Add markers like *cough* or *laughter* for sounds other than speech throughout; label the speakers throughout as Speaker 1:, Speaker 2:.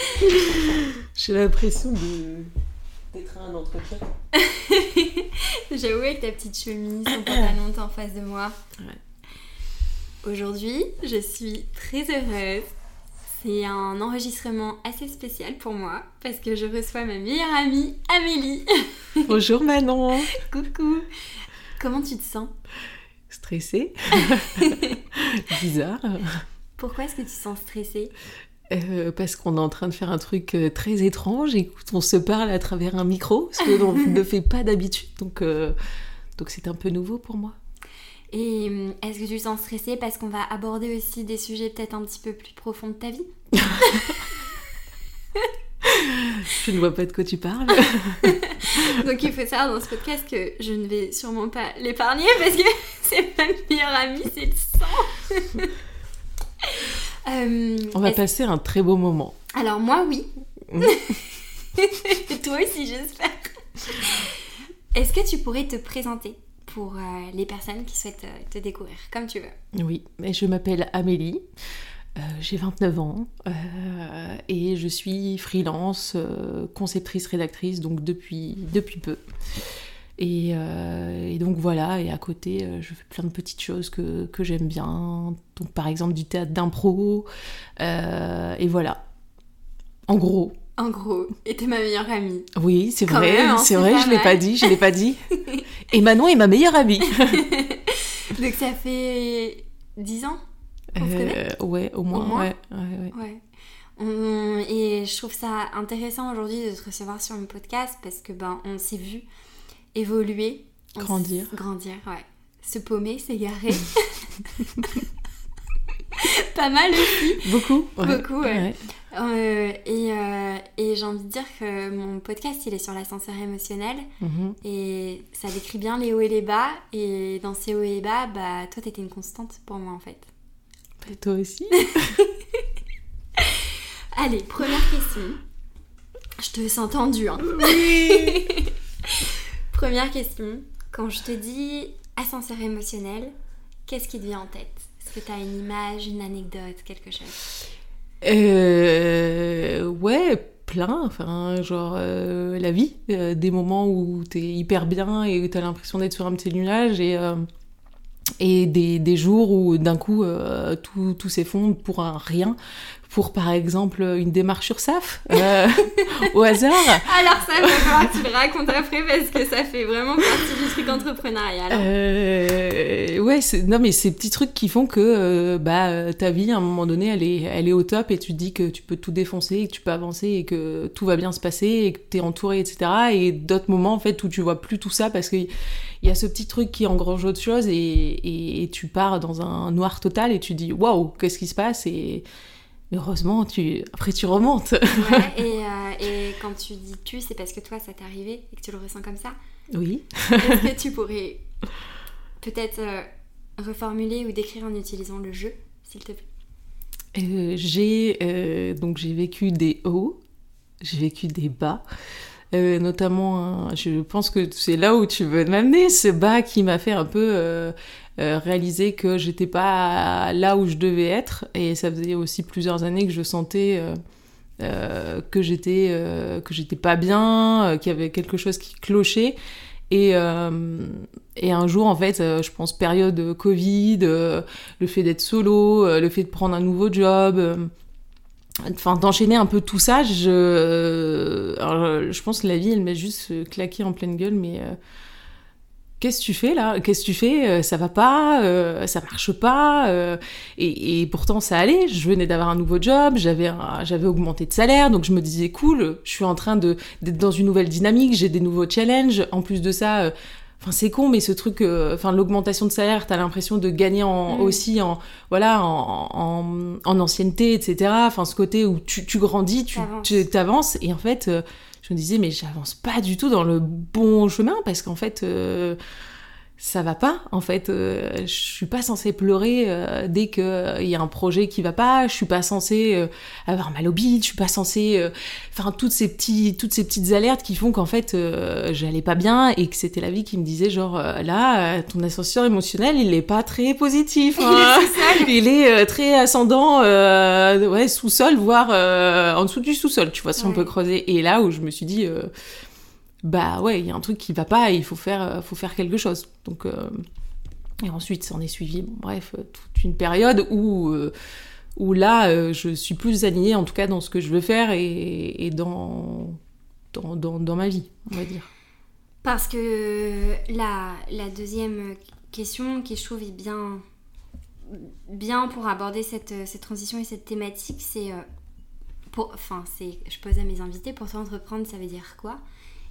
Speaker 1: *laughs*
Speaker 2: J'ai l'impression de d'être à un entretien. *laughs*
Speaker 1: J'avoue avec ta petite chemise, ton pantalon en face de moi. Aujourd'hui, je suis très heureuse. C'est un enregistrement assez spécial pour moi parce que je reçois ma meilleure amie Amélie. *laughs*
Speaker 2: Bonjour Manon.
Speaker 1: Coucou. Comment tu te sens?
Speaker 2: Stressée. Bizarre.
Speaker 1: Pourquoi est-ce que tu te sens stressée?
Speaker 2: Euh, parce qu'on est en train de faire un truc euh, très étrange. Écoute, on se parle à travers un micro, ce que l'on *laughs* ne fait pas d'habitude. Donc, euh, donc c'est un peu nouveau pour moi.
Speaker 1: Et est-ce que tu te sens stressée parce qu'on va aborder aussi des sujets peut-être un petit peu plus profonds de ta vie? *laughs*
Speaker 2: Je ne vois pas de quoi tu parles. *laughs*
Speaker 1: donc il faut savoir dans ce podcast que je ne vais sûrement pas l'épargner parce que c'est ma meilleure amie, c'est le sang.
Speaker 2: Euh, On va passer un très beau moment.
Speaker 1: Alors moi oui. Mm. *laughs* Toi aussi j'espère. Est-ce que tu pourrais te présenter pour euh, les personnes qui souhaitent euh, te découvrir comme tu veux?
Speaker 2: Oui, je m'appelle Amélie. j'ai 29 ans et je suis freelance, conceptrice, rédactrice, donc depuis, depuis peu. Euh, et, donc voilà, et à côté, euh, je fais plein de petites choses que, que j'aime bien. Donc par exemple du théâtre d'impro. Euh, et voilà. En gros.
Speaker 1: En gros. Et t'es ma meilleure amie.
Speaker 2: Oui, c'est vrai, hein, c'est vrai, je l'ai pas dit, je l'ai pas dit. *laughs* et Manon est ma meilleure amie. *laughs*
Speaker 1: donc ça fait 10 ans
Speaker 2: Ouais, au moins. Ouais, ouais,
Speaker 1: ouais. Et je trouve ça intéressant aujourd'hui de te recevoir sur un podcast parce que ben on s'est vu évoluer.
Speaker 2: Grandir.
Speaker 1: Grandir, ouais. Se paumer, s'égarer. *laughs* Pas mal aussi.
Speaker 2: Beaucoup.
Speaker 1: Beaucoup, ouais. Euh, et, euh, et j'ai envie de dire que mon podcast, il est sur l'ascenseur émotionnel. Mhm. Et ça décrit bien les hauts et les bas. Et dans ces hauts et bas, bah, toi, t'étais une constante pour moi, en fait.
Speaker 2: Et toi aussi *laughs*
Speaker 1: Allez, première question. Je te sens tendue, hein.
Speaker 2: Oui *laughs*
Speaker 1: Première question. Quand je te dis ascenseur émotionnel, qu'est-ce qui te vient en tête? Est-ce que tu as une image, une anecdote, quelque chose?
Speaker 2: Euh, Ouais, plein. Enfin, genre euh, la vie. Euh, des moments où tu es hyper bien et tu as l'impression d'être sur un petit nuage et. Euh, et des, des, jours où d'un coup tout, tout s'effondre pour un rien pour par exemple une démarche sur SAF euh, *laughs* au hasard
Speaker 1: Alors ça, il va falloir que tu le racontes après parce que ça fait vraiment partie du truc entrepreneurial.
Speaker 2: Euh, ouais, non mais ces petits trucs qui font que euh, bah ta vie à un moment donné elle est elle est au top et tu te dis que tu peux tout défoncer, et que tu peux avancer et que tout va bien se passer et que tu es entouré etc. Et d'autres moments en fait où tu vois plus tout ça parce que il y a ce petit truc qui engrange autre chose et, et, tu pars dans un noir total et tu dis waouh qu'est-ce qui se passe? Et heureusement, tu... après tu remontes. *laughs*
Speaker 1: Euh, et, quand tu dis tu, c'est parce que toi, ça t'est arrivé et que tu le ressens comme ça?
Speaker 2: Oui.
Speaker 1: Est-ce que *laughs* tu pourrais peut-être euh, reformuler ou décrire en utilisant le jeu, s'il te plaît?
Speaker 2: Euh, J'ai donc j'ai vécu des hauts, j'ai vécu des bas. Notamment, je pense que c'est là où tu veux m'amener, ce bas qui m'a fait un peu euh, réaliser que j'étais pas là où je devais être. Et ça faisait aussi plusieurs années que je sentais euh, euh, que j'étais que j'étais pas bien, qu'il y avait quelque chose qui clochait. Et, et un jour, en fait, je pense période Covid, le fait d'être solo, le fait de prendre un nouveau job, enfin d'enchaîner un peu tout ça, je, je pense que la vie, elle m'a juste claqué en pleine gueule, mais Qu'est-ce que tu fais là? Qu'est-ce que tu fais? Euh, Ça va pas euh, Ça marche pas euh, et, pourtant ça allait. Je venais d'avoir un nouveau job, j'avais j'avais augmenté de salaire, donc je me disais cool. Je suis en train de d'être dans une nouvelle dynamique, j'ai des nouveaux challenges. En plus de ça, Enfin, c'est con, mais ce truc, euh, enfin, l'augmentation de salaire, t'as l'impression de gagner en,
Speaker 1: Mm.
Speaker 2: aussi en, voilà, en, en, en ancienneté, etc. Enfin, ce côté où tu, tu grandis, tu-
Speaker 1: t'avances.
Speaker 2: Et en fait, euh, je me disais, mais j'avance pas du tout dans le bon chemin parce qu'en fait, euh, ça va pas. En fait, euh, je suis pas censée pleurer euh, dès qu'il y a un projet qui va pas. Je suis pas censée euh, avoir mal au bide. Je suis pas censée, euh, enfin, toutes ces petits, toutes ces petites alertes qui font qu'en fait, euh, j'allais pas bien et que c'était la vie qui me disait genre euh, là, euh, ton ascenseur émotionnel, il est pas très positif. *laughs* hein. il est euh, très ascendant, euh, ouais, sous-sol, voire euh, en dessous du sous-sol, tu vois, si on peut creuser. Et là où je me suis dit, euh, bah ouais, il y a un truc qui va pas et il faut faire, euh, faut faire quelque chose. Donc, euh, et ensuite, s'en est suivi, bref, euh, toute une période où, où là, je suis plus alignée, en tout cas, dans ce que je veux faire et, et dans, dans, dans, ma vie, on va dire.
Speaker 1: Parce que la, la deuxième question qui je trouve est bien, bien pour aborder cette, cette transition et cette thématique, c'est... Enfin, c'est, je pose à mes invités, pour toi entreprendre, ça veut dire quoi?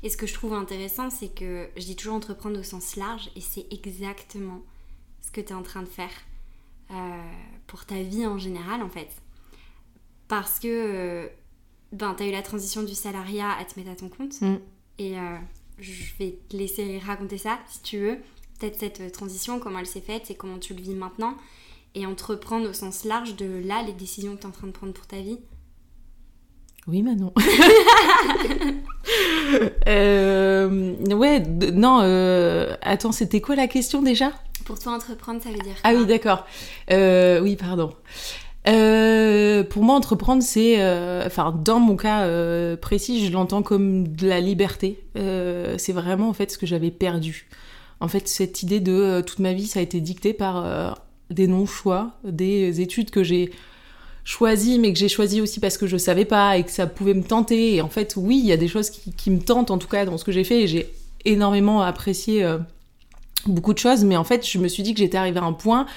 Speaker 1: Et ce que je trouve intéressant, c'est que je dis toujours entreprendre au sens large, et c'est exactement ce que tu es en train de faire euh, pour ta vie en général, en fait. Parce que euh, ben, tu as eu la transition du salariat à te mettre à ton compte,
Speaker 2: Mm.
Speaker 1: et euh, je vais te laisser raconter ça si tu veux. Peut-être cette transition, comment elle s'est faite et comment tu le vis maintenant. Et entreprendre au sens large de là, les décisions que tu es en train de prendre pour ta vie.
Speaker 2: Oui, Manon. *laughs* euh, ouais, non, euh, attends, c'était quoi la question déjà?
Speaker 1: Pour toi, entreprendre, ça veut dire
Speaker 2: Ah
Speaker 1: quoi?
Speaker 2: oui, d'accord. Euh, oui, pardon. Pour moi, entreprendre, c'est, enfin, dans mon cas précis, je l'entends comme de la liberté. C'est vraiment en fait ce que j'avais perdu. En fait, cette idée de toute ma vie, ça a été dicté par des non-choix, des études que j'ai choisies, mais que j'ai choisies aussi parce que je savais pas et que ça pouvait me tenter. Et en fait, oui, il y a des choses qui, me tentent, en tout cas, dans ce que j'ai fait, et j'ai énormément apprécié euh, beaucoup de choses. Mais en fait, je me suis dit que j'étais arrivée à un point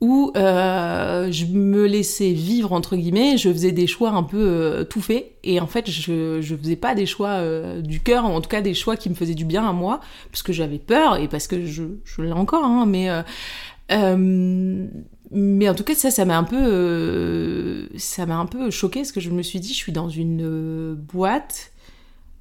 Speaker 2: où euh, je me laissais vivre entre guillemets, je faisais des choix un peu euh, tout faits et en fait je je faisais pas des choix du cœur, en tout cas des choix qui me faisaient du bien à moi parce que j'avais peur et parce que je je l'ai encore hein, mais mais en tout cas ça ça m'a un peu euh, ça m'a un peu choqué parce que je me suis dit je suis dans une euh, boîte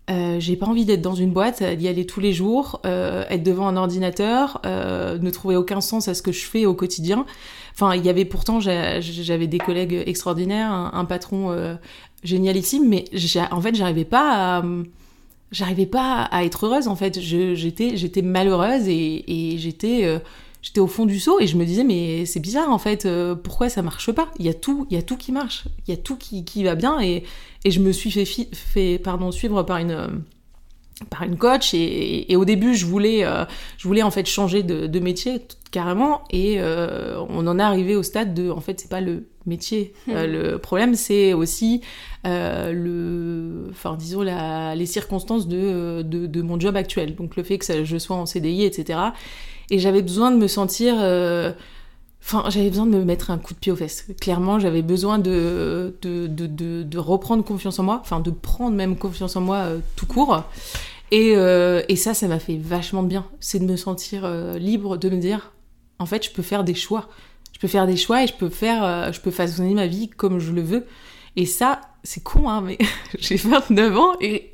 Speaker 2: euh, j'ai pas envie d'être dans une boîte, d'y aller tous les jours, euh, être devant un ordinateur, euh, ne trouver aucun sens à ce que je fais au quotidien. Enfin, il y avait pourtant, j'a- j'avais des collègues extraordinaires, un, patron génialissime, mais en fait, j'arrivais pas à, j'arrivais pas à être heureuse. En fait, j'étais, j'étais malheureuse et, j'étais, j'étais au fond du seau et je me disais mais c'est bizarre en fait, euh, pourquoi ça marche pas? Il y a tout, il y a tout qui marche, il y a tout qui, qui va bien et et je me suis fait, fait pardon, suivre par une, euh, par une coach et, et au début je voulais, euh, je voulais en fait changer de, de métier carrément. Et on en est arrivé au stade de en fait c'est pas le métier Euh, le problème c'est aussi le enfin disons la, les circonstances de, de, de mon job actuel. Donc le fait que ça- je sois en CDI etc et j'avais besoin de me sentir euh, Enfin, j'avais besoin de me mettre un coup de pied aux fesses. Clairement, j'avais besoin de, de, de, reprendre confiance en moi, enfin de prendre même confiance en moi euh, tout court. Et, euh, et ça, ça m'a fait vachement de bien. C'est de me sentir libre, de me dire, en fait, je peux faire des choix. Je peux faire des choix et je peux faire, je peux façonner ma vie comme je le veux. Et ça, c'est con, hein, mais *laughs* j'ai 29 ans et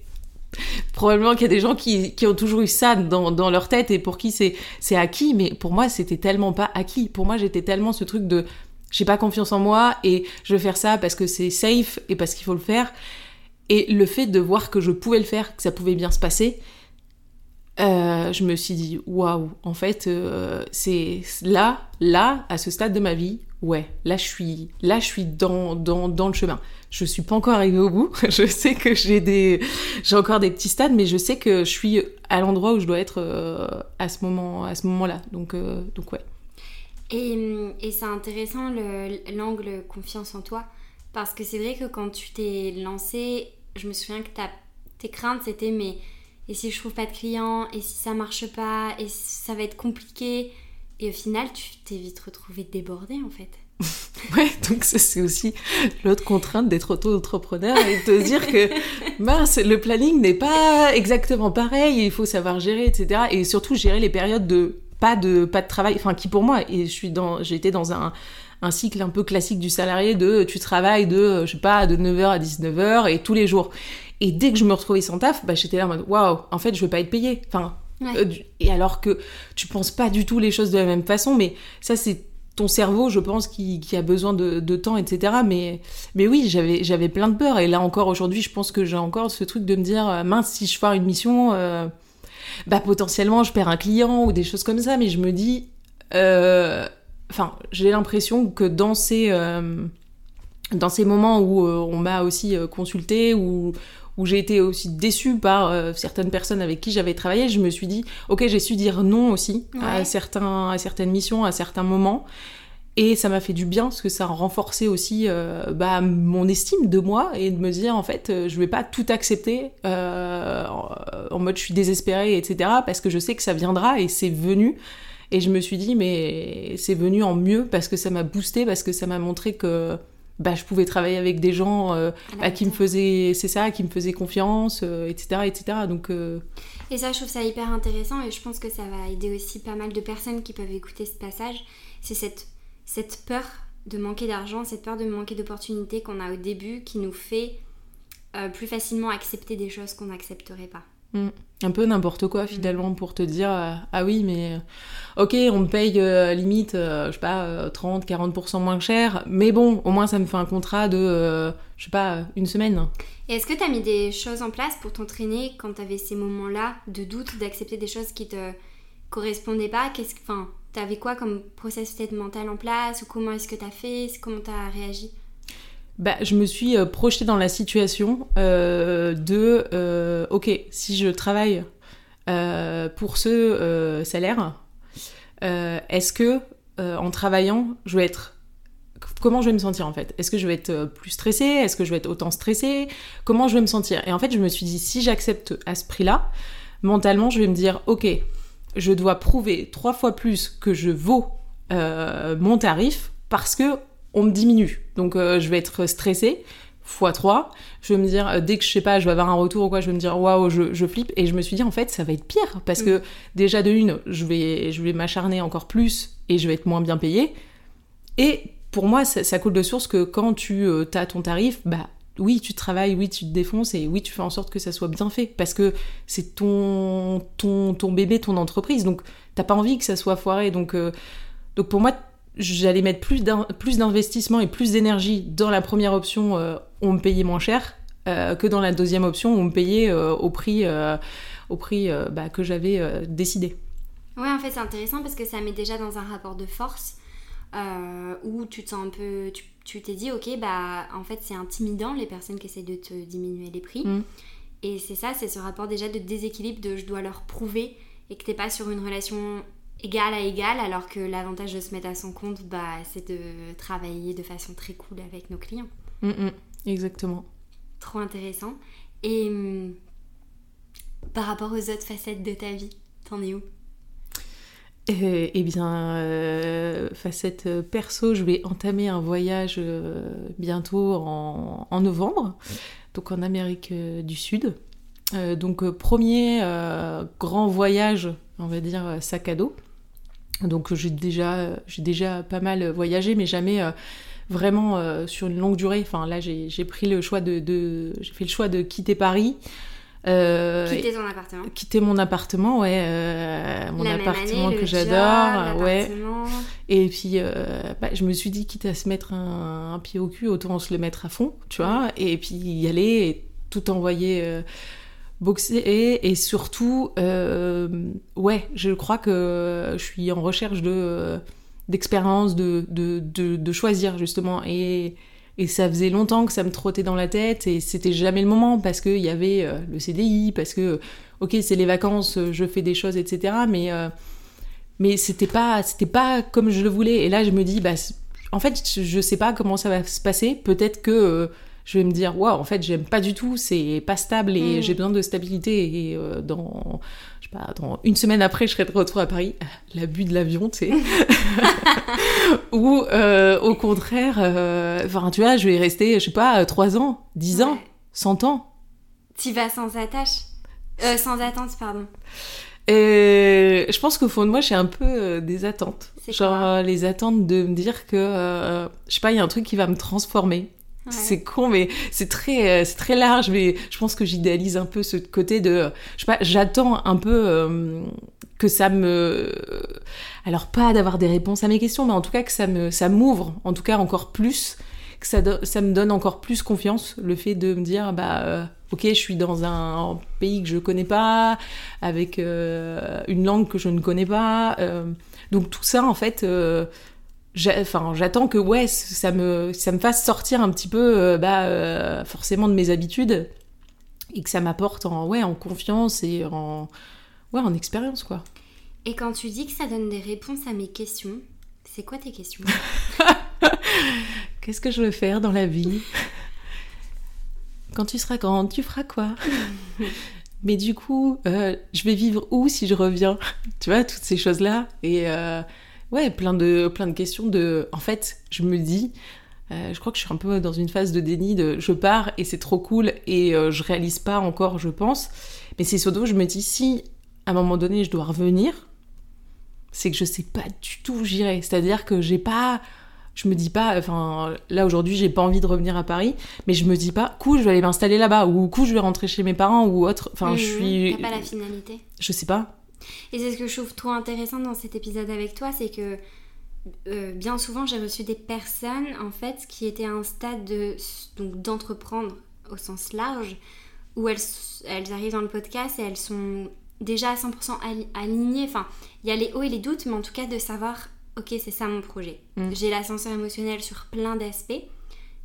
Speaker 2: probablement qu'il y a des gens qui, qui ont toujours eu ça dans, dans leur tête et pour qui c'est c'est acquis, mais pour moi, c'était tellement pas acquis. Pour moi, j'étais tellement ce truc de j'ai pas confiance en moi et je veux faire ça parce que c'est safe et parce qu'il faut le faire. Et le fait de voir que je pouvais le faire, que ça pouvait bien se passer, euh, je me suis dit waouh, en fait, euh, c'est là, là, à ce stade de ma vie, ouais, là je suis, là je suis dans, dans, dans le chemin. Je suis pas encore arrivée au bout. *laughs* Je sais que j'ai des, j'ai encore des petits stades, mais je sais que je suis à l'endroit où je dois être euh, à ce moment, à ce moment-là. Donc, donc ouais.
Speaker 1: Et, et c'est intéressant le- l'angle confiance en toi. Parce que c'est vrai que quand tu t'es lancé, je me souviens que ta- tes craintes c'était mais et si je trouve pas de clients Et si ça marche pas Et si ça va être compliqué Et au final, tu t'es vite retrouvé débordé en fait. *laughs*
Speaker 2: Ouais, donc ça, c'est aussi l'autre contrainte d'être auto-entrepreneur et de te dire que *laughs* mince, le planning n'est pas exactement pareil, il faut savoir gérer, etc. Et surtout gérer les périodes de pas de pas de travail, enfin qui pour moi, et je suis dans, été dans un un cycle un peu classique du salarié de tu travailles de je sais pas de 9h à 19h et tous les jours. Et dès que je me retrouvais sans taf, bah, j'étais là en mode waouh, en fait, je vais pas être payée. Enfin, euh, et alors que tu penses pas du tout les choses de la même façon, mais ça, c'est ton cerveau, je pense, qui, qui a besoin de, de, temps, etc. Mais, mais oui, j'avais, j'avais plein de peur. Et là encore, aujourd'hui, je pense que j'ai encore ce truc de me dire, euh, mince, si je foire une mission, euh, bah potentiellement, je perds un client ou des choses comme ça. Mais je me dis, enfin, j'ai l'impression que dans ces, dans ces moments où on m'a aussi consulté, ou où j'ai été aussi déçue par euh, certaines personnes avec qui j'avais travaillé, je me suis dit, ok, j'ai su dire non aussi à, certains, à certaines missions, à certains moments. Et ça m'a fait du bien parce que ça a renforcé aussi euh, bah, mon estime de moi et de me dire en fait euh, je vais pas tout accepter en mode je suis désespérée etc parce que je sais que ça viendra et c'est venu. Et je me suis dit mais c'est venu en mieux parce que ça m'a boosté parce que ça m'a montré que bah, je pouvais travailler avec des gens euh, à qui me faisaient, c'est ça, qui me faisaient confiance, etc., euh, etc. Donc, euh,
Speaker 1: Et ça, je trouve ça hyper intéressant et je pense que ça va aider aussi pas mal de personnes qui peuvent écouter ce passage. C'est cette, cette peur de manquer d'argent, cette peur de manquer d'opportunités qu'on a au début qui nous fait plus facilement accepter des choses qu'on n'accepterait pas.
Speaker 2: Mm. Un peu n'importe quoi finalement pour te dire euh, ah oui mais euh, ok on me paye euh, limite je sais pas 30 40% moins cher mais bon au moins ça me fait un contrat de je sais pas une semaine.
Speaker 1: Et est-ce que tu as mis des choses en place pour t'entraîner quand tu avais ces moments-là de doute d'accepter des choses qui te correspondaient pas? Qu'est-ce enfin avais quoi comme process peut-être mental en place ou comment est-ce que tu as fait? Comment tu as réagi?
Speaker 2: Bah, je me suis euh, projetée dans la situation euh, de euh, ok si je travaille pour ce salaire est-ce que en travaillant je vais être comment je vais me sentir en fait? Est-ce que je vais être plus stressée? Est-ce que je vais être autant stressée? Comment je vais me sentir? Et en fait, je me suis dit, si j'accepte à ce prix-là, mentalement, je vais me dire, ok, je dois prouver trois fois plus que je vaux mon tarif parce que on me diminue. Donc euh, je vais être stressée x 3. Je vais me dire, euh, dès que je sais pas, je vais avoir un retour ou quoi, je vais me dire, waouh, je, flippe. Et je me suis dit, en fait, ça va être pire. Parce mm. que déjà, de une, je vais, je vais m'acharner encore plus et je vais être moins bien payée. Et pour moi, ça, coule de source que quand tu euh, as ton tarif, bah oui, tu travailles, oui, tu te défonces et oui, tu fais en sorte que ça soit bien fait. Parce que c'est ton, ton, ton bébé, ton entreprise. Donc, t'as pas envie que ça soit foiré. Donc, donc pour moi, j'allais mettre plus d'investissement et plus d'énergie dans la première option, euh, on me payait moins cher, euh, que dans la deuxième option, on me payait euh, au prix, au prix bah, que j'avais décidé.
Speaker 1: Ouais, en fait, c'est intéressant parce que ça met déjà dans un rapport de force où tu te sens un peu. Tu t'es dit, ok, bah en fait, c'est intimidant les personnes qui essaient de te diminuer les prix. Mm. Et c'est ça, c'est ce rapport déjà de déséquilibre de je dois leur prouver et que t'es pas sur une relation égal à égal, alors que l'avantage de se mettre à son compte, bah, c'est de travailler de façon très cool avec nos clients.
Speaker 2: Mm, mm, exactement.
Speaker 1: Trop intéressant. Et hum, par rapport aux autres facettes de ta vie, t'en es où?
Speaker 2: Euh, eh bien, euh, facette perso, je vais entamer un voyage euh, bientôt en, en, novembre, donc en Amérique du Sud. donc premier grand voyage, on va dire sac à dos. Donc j'ai déjà, j'ai déjà pas mal voyagé, mais jamais euh, vraiment euh, sur une longue durée. Enfin là, j'ai, pris le choix de, j'ai fait le choix de quitter Paris.
Speaker 1: Euh, quitter ton appartement.
Speaker 2: Quitter mon appartement, ouais, mon appartement que j'adore, ouais. Et puis, bah, je me suis dit, quitte à se mettre un, pied au cul, autant se le mettre à fond, tu vois. Et puis y aller et tout envoyer boxer et, surtout, euh, ouais, je crois que je suis en recherche de d'expérience, de, de, de, choisir justement. Et, et ça faisait longtemps que ça me trottait dans la tête et c'était jamais le moment parce qu'il y avait euh, le CDI, parce que, ok, c'est les vacances, je fais des choses, etc. Mais, euh, mais c'était pas, c'était pas comme je le voulais. Et là, je me dis, bah, en fait, je sais pas comment ça va se passer. Peut-être que je vais me dire waouh en fait j'aime pas du tout c'est pas stable et
Speaker 1: Mm.
Speaker 2: j'ai besoin de stabilité et euh, dans je sais pas dans une semaine après je serai de retour à Paris *laughs* l'abus de l'avion tu sais *laughs* *laughs* ou euh, au contraire euh, enfin tu vois je vais rester je sais pas trois ans dix ans
Speaker 1: Ouais.
Speaker 2: 100 ans
Speaker 1: Tu vas sans attache. Euh, sans attente, pardon.
Speaker 2: et je pense qu'au fond de moi j'ai un peu des attentes genre les attentes de me dire que je sais pas il y a un truc qui va me transformer C'est con, mais c'est très, euh, c'est très large. Mais je pense que j'idéalise un peu ce côté de, je sais pas, j'attends un peu euh, que ça me, alors pas d'avoir des réponses à mes questions, mais en tout cas que ça me, ça m'ouvre, en tout cas encore plus, que ça, ça me donne encore plus confiance, le fait de me dire, bah, euh, ok, je suis dans un pays que je connais pas, avec euh, une langue que je ne connais pas, euh, donc tout ça en fait. euh, Enfin, j'attends que ouais, ça me, ça me fasse sortir un petit peu, euh, bah, euh, forcément de mes habitudes et que ça m'apporte en, ouais, en confiance et en, ouais, en expérience quoi.
Speaker 1: Et quand tu dis que ça donne des réponses à mes questions, c'est quoi tes questions? *laughs*
Speaker 2: Qu'est-ce que je veux faire dans la vie? Quand tu seras grande, tu feras quoi? *laughs* Mais du coup, euh, je vais vivre où si je reviens? Tu vois, toutes ces choses-là. Et euh, ouais, plein de, plein de questions de... En fait, je me dis, euh, je crois que je suis un peu dans une phase de déni de je pars et c'est trop cool et euh, je réalise pas encore, je pense. Mais c'est surtout, je me dis, si à un moment donné je dois revenir, c'est que je sais pas du tout où j'irai. C'est-à-dire que j'ai pas je me dis pas, enfin là aujourd'hui j'ai pas envie de revenir à Paris, mais je me dis pas, coup je vais aller m'installer là-bas, ou coup je vais rentrer chez mes parents, ou autre. Enfin je
Speaker 1: Mhm,
Speaker 2: suis.
Speaker 1: T'as pas la finalité.
Speaker 2: Je sais pas.
Speaker 1: Et c'est ce que je trouve trop intéressant dans cet épisode avec toi, c'est que euh, bien souvent j'ai reçu des personnes en fait qui étaient à un stade de donc d'entreprendre au sens large où elles, elles arrivent dans le podcast et elles sont déjà à 100% ali- alignées. Enfin, il y a les hauts et les doutes, mais en tout cas de savoir, ok, c'est ça mon projet.
Speaker 2: Mm.
Speaker 1: J'ai l'ascenseur émotionnel sur plein d'aspects,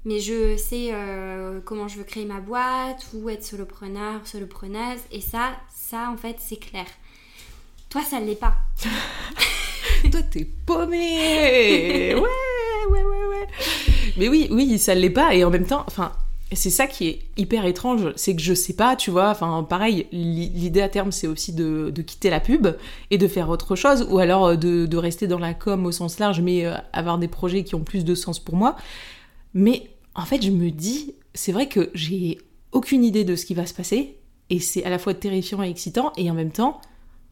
Speaker 1: mais je sais euh, comment je veux créer ma boîte ou être solopreneur, solopreneuse, et ça, ça en fait, c'est clair. Toi, ça l'est pas. *laughs*
Speaker 2: Toi t'es paumé Ouais, ouais, ouais, ouais. Mais oui, oui, ça l'est pas, et en même temps, enfin. C'est ça qui est hyper étrange, c'est que je sais pas, tu vois, enfin pareil, l'i- l'idée à terme c'est aussi de, de quitter la pub et de faire autre chose, ou alors euh, de, de rester dans la com au sens large, mais euh, avoir des projets qui ont plus de sens pour moi. Mais en fait, je me dis, c'est vrai que j'ai aucune idée de ce qui va se passer, et c'est à la fois terrifiant et excitant, et en même temps,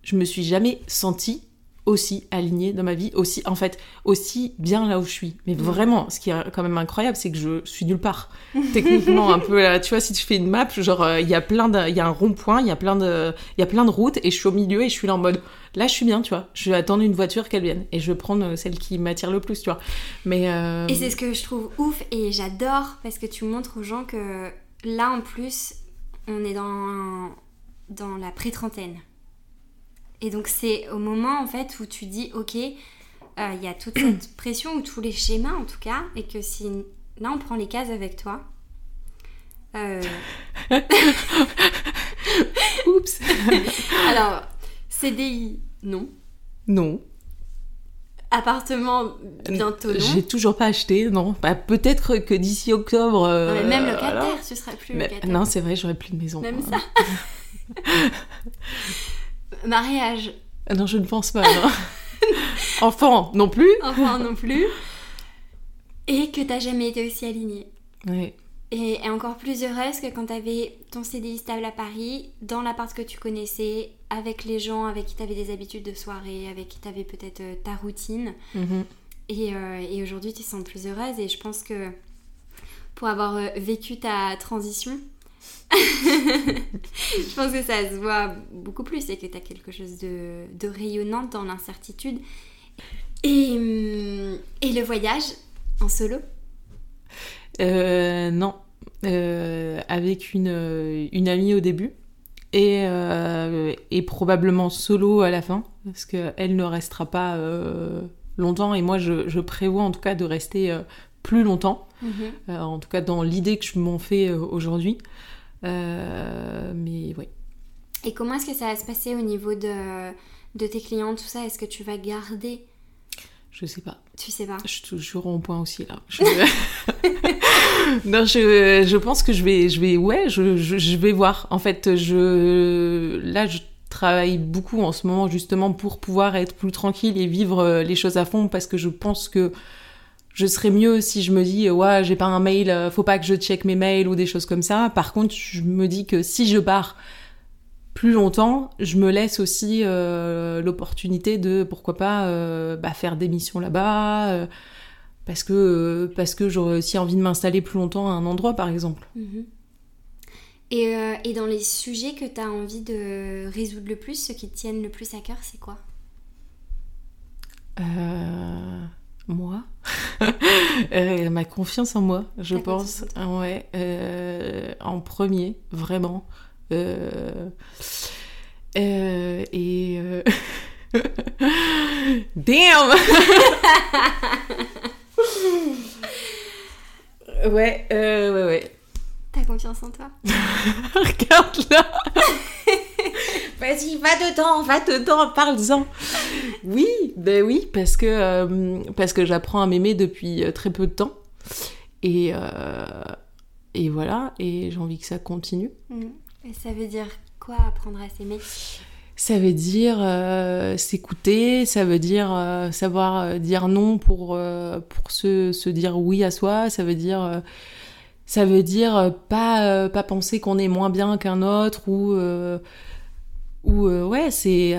Speaker 2: je me suis jamais sentie aussi alignée dans ma vie, aussi, en fait, aussi bien là où je suis. Mais vraiment, ce qui est quand même incroyable, c'est que je suis nulle part. *laughs* Techniquement, un peu là, tu vois, si tu fais une map, genre, euh, il y a plein de, il y a un rond-point, il y a plein de, il y a plein de routes, et je suis au milieu, et je suis là en mode, là, je suis bien, tu vois. Je vais attendre une voiture qu'elle vienne, et je vais prendre euh, celle qui m'attire le plus, tu vois. Mais, euh,
Speaker 1: Et c'est ce que je trouve ouf et j'adore parce que tu montres aux gens que là en plus on est dans, dans la pré-trentaine. Et donc c'est au moment en fait où tu dis ok, euh, il y a toute cette *clears throat* pression ou tous les schémas en tout cas et que si là on prend les cases avec toi. euh, *laughs* *laughs*
Speaker 2: oups. *laughs*
Speaker 1: alors CDI non,
Speaker 2: non.
Speaker 1: appartement bientôt non.
Speaker 2: J'ai toujours pas acheté, non. Bah, peut-être que d'ici octobre. euh,
Speaker 1: Non, mais même locataire,
Speaker 2: voilà.
Speaker 1: tu serais plus
Speaker 2: Mais-
Speaker 1: locataire.
Speaker 2: non, c'est vrai, j'aurais plus de maison.
Speaker 1: Même ça. Mariage,
Speaker 2: Ah Non, je ne pense pas. non. *laughs* Enfant, non plus.
Speaker 1: enfant non plus. Et que t'as jamais été aussi alignée.
Speaker 2: Ouais.
Speaker 1: Et, et encore plus heureuse que quand t'avais ton CDI stable à Paris, dans l'appart que tu connaissais, avec les gens avec qui t'avais des habitudes de soirée, avec qui t'avais peut-être euh, ta routine.
Speaker 2: Mhm.
Speaker 1: Et, euh, et aujourd'hui, tu te sens plus heureuse. Et je pense que pour avoir euh, vécu ta transition, je pense que ça se voit beaucoup plus et que tu as quelque chose de, de rayonnant dans l'incertitude. Et, hum, et le voyage en solo?
Speaker 2: Euh, non. Euh, avec une, euh, une amie au début. Et, euh, et probablement solo à la fin. Parce qu'elle ne restera pas longtemps. Et moi, je, je prévois en tout cas de rester plus longtemps. Euh, en tout cas, dans l'idée que je m'en fais aujourd'hui. Euh, mais oui.
Speaker 1: Et comment est-ce que ça va se passer au niveau de, de tes clients, tout ça? Est-ce que tu vas garder?
Speaker 2: Je sais pas.
Speaker 1: Tu sais pas?
Speaker 2: Je suis toujours en point aussi là. Je... *laughs* non, je, je, pense que je vais, je vais, ouais, je, je, je, vais voir. En fait, je, là, je travaille beaucoup en ce moment justement pour pouvoir être plus tranquille et vivre euh, les choses à fond parce que je pense que je serais mieux si je me dis ouais j'ai pas un mail, euh, faut pas que je check mes mails ou des choses comme ça. Par contre, je me dis que si je pars plus longtemps, je me laisse aussi euh, l'opportunité de pourquoi pas euh, bah, faire des missions là-bas euh, parce que parce que j'aurais aussi envie de m'installer plus longtemps à un endroit par exemple.
Speaker 1: Mhm. Et, et, dans les sujets que tu as envie de résoudre le plus, ceux qui te tiennent le plus à cœur, c'est quoi?
Speaker 2: Moi *laughs* Ma confiance en moi, je pense. Ouais, en premier, vraiment. Euh, euh, et. Euh, *laughs* damn *laughs* Ouais, ouais, ouais.
Speaker 1: T'as confiance en toi
Speaker 2: Regarde là Vas-y, va dedans, va dedans, parle-en. Oui, ben oui, parce que, parce que j'apprends à m'aimer depuis très peu de temps. Et, et voilà, et j'ai envie que ça continue.
Speaker 1: Mm. Et ça veut dire quoi apprendre à s'aimer?
Speaker 2: Ça veut dire euh, s'écouter, ça veut dire euh, savoir euh, dire non pour, pour se, se, dire oui à soi, ça veut dire, ça veut dire pas, pas penser qu'on est moins bien qu'un autre ou, ou ouais, c'est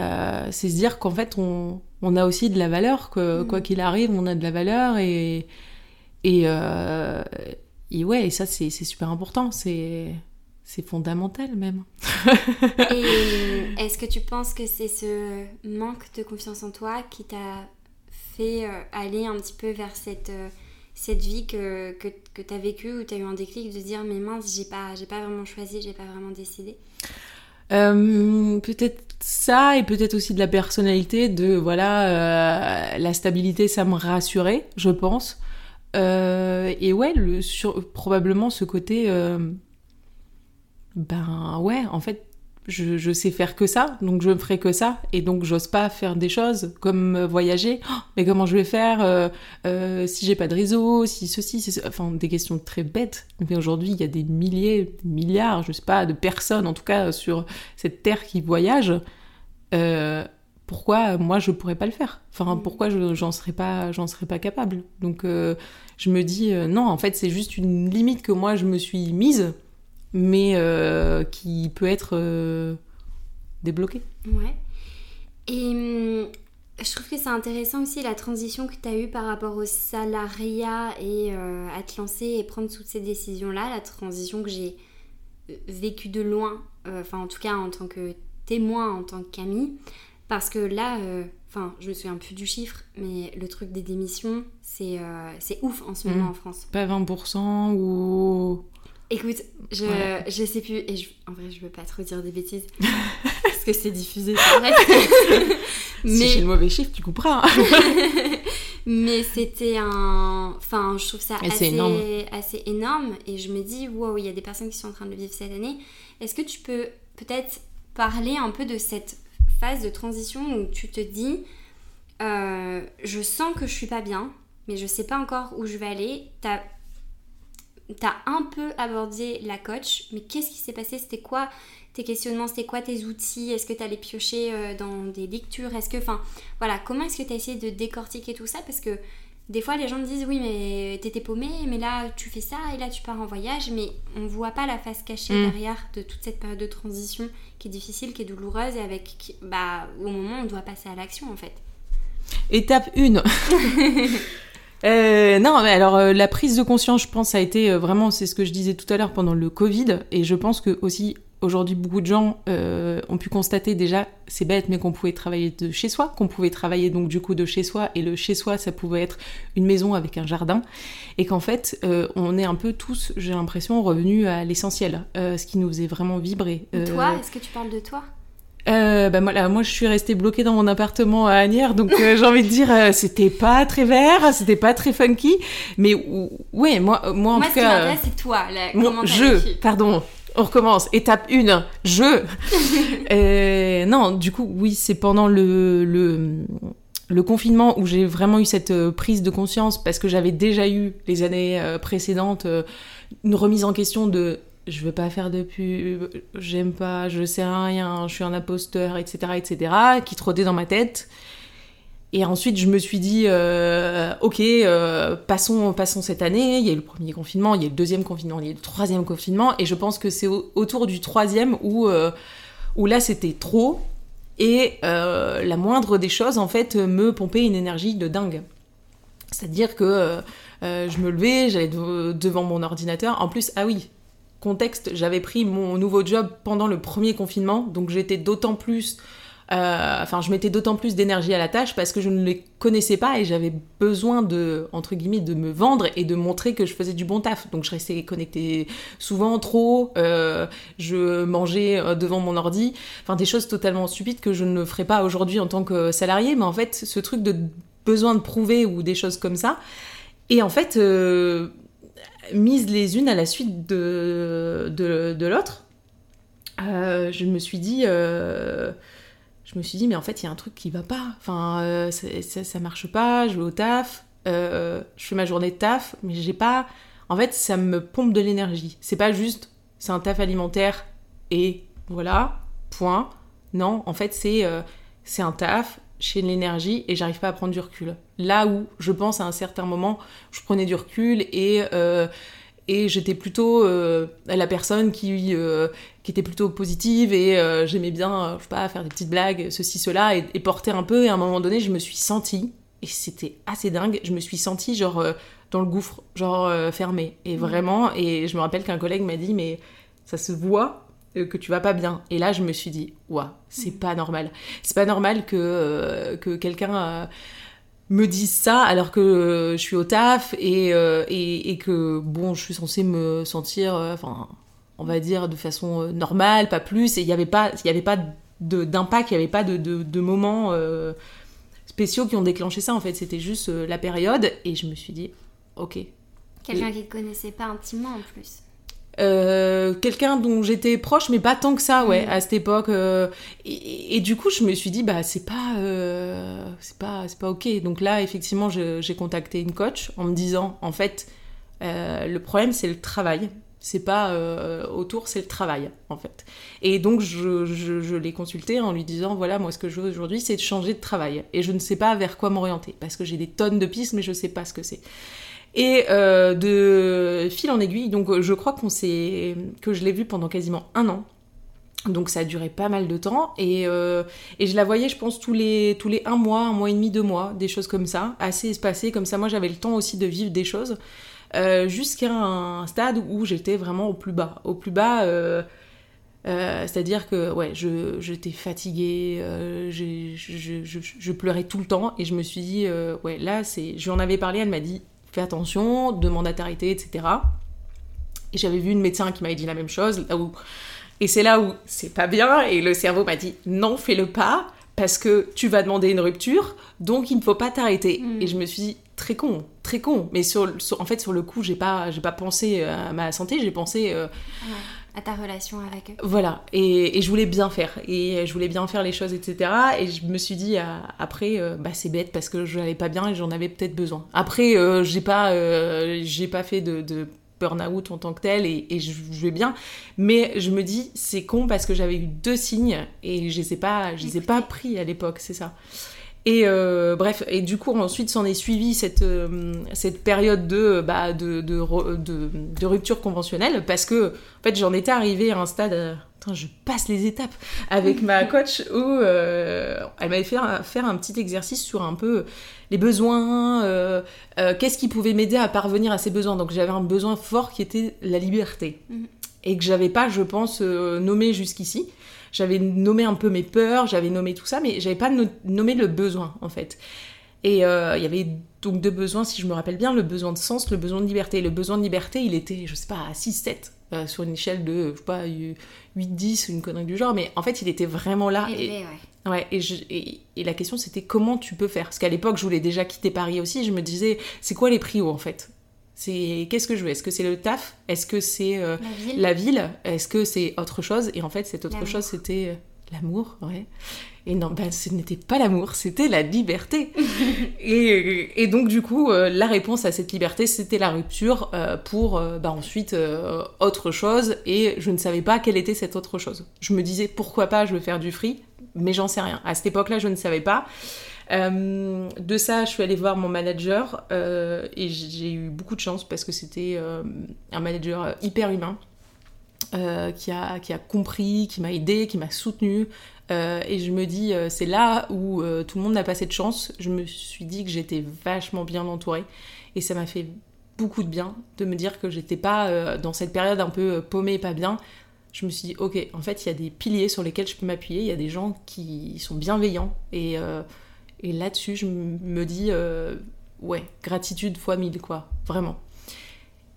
Speaker 2: se dire qu'en fait on, on, a aussi de la valeur, que mm. quoi qu'il arrive, on a de la valeur et, et, et ouais, et ça c'est super important, c'est c'est fondamental même. *laughs*
Speaker 1: et *laughs* est-ce que tu penses que c'est ce manque de confiance en toi qui t'a fait euh, aller un petit peu vers cette, euh, cette vie que, que, que tu as vécue où tu as eu un déclic de dire mais mince, j'ai pas, j'ai pas vraiment choisi, j'ai pas vraiment décidé?
Speaker 2: Euh, peut-être ça et peut-être aussi de la personnalité de voilà la stabilité ça me rassurait je pense. Et ouais le sur, probablement ce côté ben ouais, en fait, je, je, sais faire que ça, donc je ne ferai que ça, et donc j'ose pas faire des choses comme euh, voyager. Oh, mais comment je vais faire euh, euh, si j'ai pas de réseau, si ceci, enfin des questions très bêtes. Mais aujourd'hui, il y a des milliers, des milliards, je sais pas, de personnes en tout cas sur cette terre qui voyagent. pourquoi moi je pourrais pas le faire? Enfin, mm. pourquoi j'en serais pas, j'en serais pas capable? Donc je me dis non, en fait, c'est juste une limite que moi je me suis mise mais euh, qui peut être euh, débloqué.
Speaker 1: Ouais. Et hum, je trouve que c'est intéressant aussi la transition que tu as eue par rapport au salariat et euh, à te lancer et prendre toutes ces décisions-là, la transition que j'ai vécue de loin, enfin en tout cas en tant que témoin, en tant que Camille, parce que là, enfin je me souviens plus du chiffre, mais le truc des démissions, c'est ouf en ce moment mmh. en France.
Speaker 2: Pas 20% ou...
Speaker 1: Écoute, je, je sais plus, et en vrai, je veux pas trop dire des bêtises, *laughs* parce que c'est diffusé, c'est vrai. *laughs*
Speaker 2: Mais... Si j'ai le mauvais chiffre, tu couperas. Hein. *laughs*
Speaker 1: Mais c'était un. Enfin, je trouve ça assez énorme. assez énorme, et je me dis, wow, il y a des personnes qui sont en train de le vivre cette année. Est-ce que tu peux peut-être parler un peu de cette phase de transition où tu te dis, euh, je sens que je suis pas bien, mais je sais pas encore où je vais aller. T'as t'as un peu abordé la coach, mais qu'est-ce qui s'est passé? C'était quoi tes questionnements? C'était quoi tes outils? Est-ce que tu allais piocher euh, dans des lectures? Est-ce que, enfin, voilà, comment est-ce que tu as essayé de décortiquer tout ça? Parce que des fois, les gens me disent oui, mais t'étais paumé, mais là tu fais ça et là tu pars en voyage, mais on voit pas la face cachée mm. derrière de toute cette période de transition qui est difficile, qui est douloureuse et avec, bah, au moment on doit passer à l'action en fait.
Speaker 2: Étape 1 *laughs* Euh, non, mais alors euh, la prise de conscience, je pense, a été euh, vraiment, c'est ce que je disais tout à l'heure pendant le Covid, et je pense que aussi aujourd'hui beaucoup de gens ont pu constater déjà, c'est bête, mais qu'on pouvait travailler de chez soi, qu'on pouvait travailler donc du coup de chez soi, et le chez soi, ça pouvait être une maison avec un jardin, et qu'en fait, on est un peu tous, j'ai l'impression, revenus à l'essentiel, ce qui nous faisait vraiment vibrer.
Speaker 1: Toi, est-ce que tu parles de toi?
Speaker 2: Euh, bah, moi, moi, je suis restée bloquée dans mon appartement à Agnières, donc euh, j'ai envie de dire, euh, c'était pas très vert, c'était pas très funky, mais ouais, moi, moi en
Speaker 1: moi,
Speaker 2: tout ce cas.
Speaker 1: Qui c'est toi,
Speaker 2: la, je, pardon, on recommence. Étape 1, je. *laughs* non, du coup, oui, c'est pendant le, le, le confinement où j'ai vraiment eu cette euh, prise de conscience parce que j'avais déjà eu les années euh, précédentes euh, une remise en question de je veux pas faire de pub, j'aime pas, je sais rien, je suis un imposteur, etc., etc., qui trottait dans ma tête. Et ensuite, je me suis dit, ok, passons, passons cette année. Il y a eu le premier confinement, il y a eu le deuxième confinement, il y a eu le troisième confinement. Et je pense que c'est autour du troisième où, où là, c'était trop. Et euh, la moindre des choses, en fait, me pompait une énergie de dingue. C'est-à-dire que euh, euh, je me levais, j'allais devant mon ordinateur. En plus, ah oui, j'avais pris mon nouveau job pendant le premier confinement, donc j'étais d'autant plus euh, enfin, je mettais d'autant plus d'énergie à la tâche parce que je ne les connaissais pas et j'avais besoin de, entre guillemets, de me vendre et de montrer que je faisais du bon taf. Donc je restais connectée souvent trop, euh, je mangeais euh, devant mon ordi, enfin des choses totalement stupides que je ne ferais pas aujourd'hui en tant que salarié, mais en fait, ce truc de besoin de prouver ou des choses comme ça. Et en fait, mises les unes à la suite de, de, l'autre, je me suis dit je me suis dit, mais en fait, il y a un truc qui va pas. Enfin, euh, ça, ça, marche pas, je vais au taf, euh, je fais ma journée de taf, mais j'ai pas. En fait, ça me pompe de l'énergie. C'est pas juste, c'est un taf alimentaire et voilà, point. Non, en fait, c'est euh, c'est un taf, de l'énergie et j'arrive pas à prendre du recul. Là où je pense à un certain moment, je prenais du recul et et j'étais plutôt euh, la personne qui, euh, qui était plutôt positive et euh, j'aimais bien, je sais pas, faire des petites blagues, ceci, cela, et, porter un peu. Et à un moment donné, je me suis sentie, et c'était assez dingue, je me suis sentie genre dans le gouffre, genre fermé. Et mmh. vraiment, et je me rappelle qu'un collègue m'a dit, mais ça se voit que tu vas pas bien. Et là, je me suis dit, waouh, c'est mmh. pas normal. C'est pas normal que, que quelqu'un me disent ça alors que euh, je suis au taf et, euh, et, et, que bon je suis censée me sentir euh, enfin on va dire de façon normale pas plus et il n'y avait pas y avait pas d'impact il n'y avait pas de, de, de moments spéciaux qui ont déclenché ça en fait c'était juste la période et je me suis dit ok
Speaker 1: quelqu'un qui ne connaissait pas intimement en plus
Speaker 2: euh, quelqu'un dont j'étais proche, mais pas tant que ça, ouais, mm. à cette époque. Euh, et, du coup, je me suis dit, bah, c'est pas, euh, c'est pas, c'est pas ok. Donc là, effectivement, j'ai contacté une coach en me disant, en fait, le problème, c'est le travail. C'est pas autour, c'est le travail, en fait. Et donc, je, je, je l'ai consulté en lui disant, voilà, moi, ce que je veux aujourd'hui, c'est de changer de travail. Et je ne sais pas vers quoi m'orienter, parce que j'ai des tonnes de pistes, mais je sais pas ce que c'est. Et euh, de fil en aiguille, donc je crois que je l'ai vu pendant quasiment un an. Donc ça a duré pas mal de temps et, euh, je la voyais, je pense, tous les, un mois, un mois et demi, deux mois, des choses comme ça, assez espacées, comme ça moi j'avais le temps aussi de vivre des choses, euh, jusqu'à un stade où j'étais vraiment au plus bas. Au plus bas, c'est-à-dire que ouais, j'étais fatiguée, je, pleurais tout le temps et je me suis dit, ouais, là, c'est. Je lui avais parlé, elle m'a dit, fais attention, demande à t'arrêter, etc. Et j'avais vu une médecin qui m'avait dit la même chose, et c'est là où c'est pas bien, et le cerveau m'a dit non, fais-le pas, parce que tu vas demander une rupture, donc il ne faut pas t'arrêter. Mm. Et je me suis dit, très con, très con. Mais sur, en fait, sur le coup, j'ai pas, j'ai pas pensé à ma santé, j'ai pensé euh,
Speaker 1: à ta relation avec eux.
Speaker 2: Voilà, et, je voulais bien faire, et je voulais bien faire les choses, etc. Et je me suis dit, euh, après, euh, bah, c'est bête parce que je n'allais pas bien et j'en avais peut-être besoin. Après, euh, j'ai pas, j'ai pas fait de, burn-out en tant que tel, et, je, vais bien, mais je me dis, c'est con parce que j'avais eu deux signes et je les ai pas, je les ai pas pris à l'époque, c'est ça. Et euh, bref, et du coup, ensuite s'en est suivi cette, euh, cette période de, bah, de, de, de, rupture conventionnelle parce que, en fait, j'en étais arrivée à un stade. Euh, je passe les étapes avec ma *laughs* coach où elle m'avait fait faire un petit exercice sur un peu les besoins, qu'est-ce qui pouvait m'aider à parvenir à ces besoins. Donc j'avais un besoin fort qui était la liberté. Mhm. Et que j'avais pas, je pense, nommé jusqu'ici. J'avais nommé un peu mes peurs, j'avais nommé tout ça, mais j'avais pas nommé le besoin en fait. Et euh, il y avait donc deux besoins, si je me rappelle bien, le besoin de sens, le besoin de liberté. Le besoin de liberté, il était, je sais pas, à 6-7, euh, sur une échelle de, je sais pas, 8-10, une connerie du genre, mais en fait, il était vraiment là.
Speaker 1: et, ouais.
Speaker 2: Ouais, et, et, la question c'était comment tu peux faire? Parce qu'à l'époque, je voulais déjà quitter Paris aussi, je me disais, c'est quoi les prios en fait? C'est qu'est-ce que je veux? Est-ce que c'est le taf? Est-ce que c'est euh, la ville, Est-ce que c'est autre chose? Et en fait, cette autre chose, c'était L'amour, ouais. Et non, bah, ce n'était pas l'amour, c'était la liberté. *laughs* et, et, donc, du coup, euh, la réponse à cette liberté, c'était la rupture euh, pour euh, bah, ensuite autre chose. Et je ne savais pas quelle était cette autre chose. Je me disais, pourquoi pas, je veux faire du free, mais j'en sais rien. À cette époque-là, je ne savais pas. De ça, je suis allée voir mon manager et j'ai eu beaucoup de chance parce que c'était un manager hyper humain. qui, a, qui a compris, qui m'a aidé, qui m'a soutenu, euh, et je me dis, euh, c'est là où euh, tout le monde n'a pas cette chance. Je me suis dit que j'étais vachement bien entourée. Et ça m'a fait beaucoup de bien de me dire que j'étais pas dans cette période un peu paumée, pas bien. Je me suis dit, ok, en fait, il y a des piliers sur lesquels je peux m'appuyer. Il y a des gens qui sont bienveillants. Et, et là-dessus, je me dis, ouais, gratitude fois mille, quoi. Vraiment.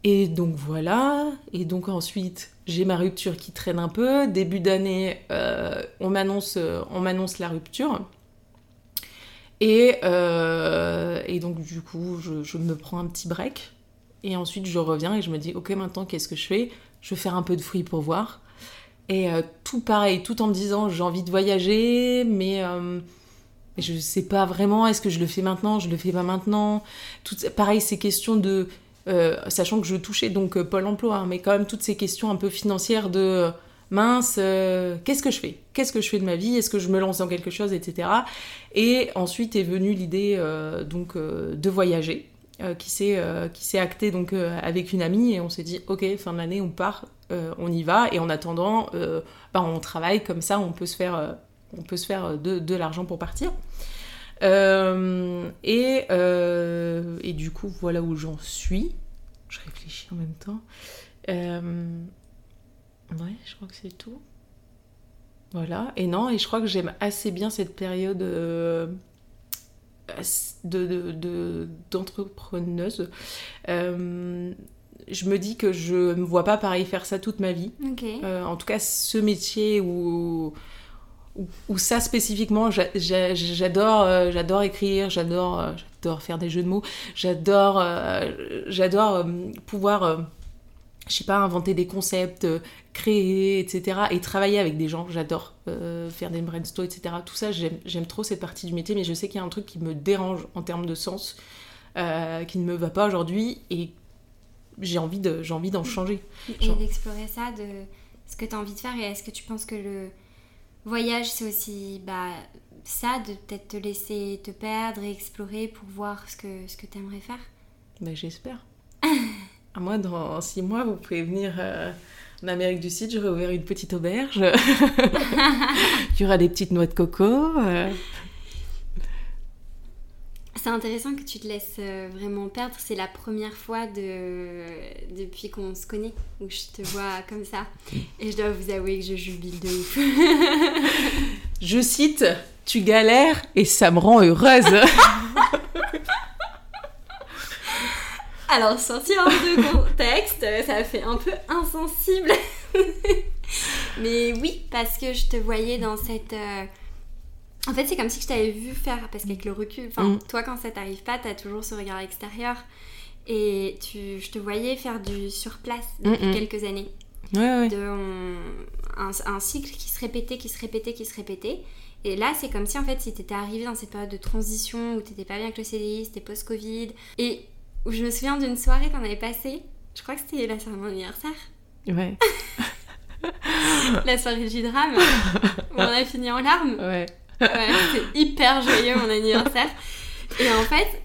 Speaker 2: Et donc voilà. Et donc ensuite, j'ai ma rupture qui traîne un peu. Début d'année, euh, on m'annonce, euh, on m'annonce la rupture. Et, euh, et, donc du coup, je, me prends un petit break. Et ensuite, je reviens et je me dis, ok, maintenant, qu'est-ce que je fais? Je vais faire un peu de fruits pour voir. Et tout pareil, tout en me disant, j'ai envie de voyager, mais je sais pas vraiment, est-ce que je le fais maintenant, je le fais pas maintenant? Tout, pareil, ces questions de euh, sachant que je touchais donc euh, Pôle emploi, hein, mais quand même toutes ces questions un peu financières de euh, mince, qu'est-ce que je fais? Qu'est-ce que je fais de ma vie? Est-ce que je me lance dans quelque chose, etc. Et ensuite est venue l'idée donc de voyager, qui s'est qui actée donc avec une amie et on s'est dit ok fin de l'année on part, on y va et en attendant bah, on travaille comme ça on peut se faire on peut se faire de, de l'argent pour partir. Euh, et, euh, et, du coup, voilà où j'en suis. Je réfléchis en même temps. Euh, ouais, je crois que c'est tout. Voilà. Et non, et je crois que j'aime assez bien cette période de, d'entrepreneuse. je me dis que je me vois pas pareil faire ça toute ma vie. en tout cas, ce métier où ou, ça spécifiquement, j'adore, euh, j'adore écrire, j'adore, euh, j'adore faire des jeux de mots, j'adore, euh, j'adore pouvoir, je sais pas, inventer des concepts, créer, etc. Et travailler avec des gens, j'adore faire des brainstorms, etc. Tout ça, j'aime trop cette partie du métier, mais je sais qu'il y a un truc qui me dérange en termes de sens, qui ne me va pas aujourd'hui, et j'ai envie de, j'ai envie d'en changer.
Speaker 1: Et d'explorer ça, de ce que tu as envie de faire, et est-ce que tu penses que le Voyage, c'est aussi bah, ça, de peut-être te laisser te perdre et explorer pour voir ce que, ce que tu aimerais faire.
Speaker 2: Bah, j'espère. *laughs* moi, dans six mois, vous pouvez venir euh, en Amérique du Sud, j'aurai ouvert une petite auberge. *laughs* Il y aura des petites noix de coco. Euh.
Speaker 1: C'est intéressant que tu te laisses euh, vraiment perdre. C'est la première fois de... depuis qu'on se connaît où je te vois comme ça. Et je dois vous avouer que je jubile de ouf. *laughs* *laughs*
Speaker 2: je cite Tu galères et ça me rend heureuse. *laughs*
Speaker 1: Alors, sorti hors de contexte, ça fait un peu insensible. Mais oui, parce que je te voyais dans cette. Euh, en fait, c'est comme si je t'avais vu faire, parce qu'avec le recul, enfin, mm. toi, quand ça t'arrive pas, t'as toujours ce regard extérieur. Et tu, je te voyais faire du sur place depuis mm, mm. quelques années.
Speaker 2: Ouais, ouais.
Speaker 1: De, un, cycle qui se répétait, qui se répétait, qui se répétait. Et là, c'est comme si, en fait, si t'étais arrivé dans cette période de transition où t'étais pas bien avec le CDI, c'était post-Covid, et où je me souviens d'une soirée qu'on avait passée, je crois que c'était la soirée de mon anniversaire.
Speaker 2: Ouais. *laughs*
Speaker 1: la soirée du drame, *laughs* où on a fini en larmes.
Speaker 2: Ouais.
Speaker 1: Ouais, c'était hyper joyeux mon anniversaire. Et en fait,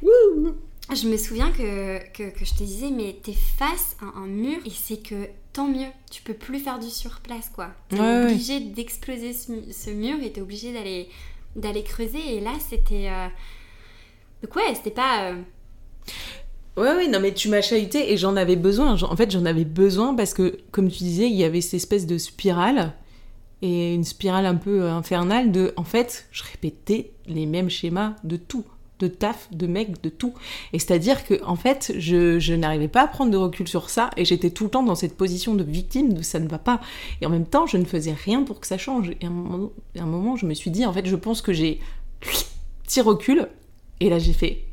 Speaker 1: je me souviens que, que, je te disais, mais t'es face à un mur et c'est que tant mieux, tu peux plus faire du surplace quoi. T'es obligé d'exploser ce, mur et t'es obligé d'aller d'aller creuser. Et là, c'était. Euh, donc, ouais, c'était pas. Euh,
Speaker 2: ouais, ouais, non, mais tu m'as chahuté et j'en avais besoin. En fait, j'en avais besoin parce que, comme tu disais, il y avait cette espèce de spirale et une spirale un peu euh, infernale de, en fait, je répétais les mêmes schémas de tout, de taf, de mec, de tout. Et c'est-à-dire que, en fait, je, n'arrivais pas à prendre de recul sur ça et j'étais tout le temps dans cette position de victime de ça ne va pas. Et en même temps, je ne faisais rien pour que ça change. Et un moment, à un moment je me suis dit, en fait, je pense que j'ai petit recul et là j'ai fait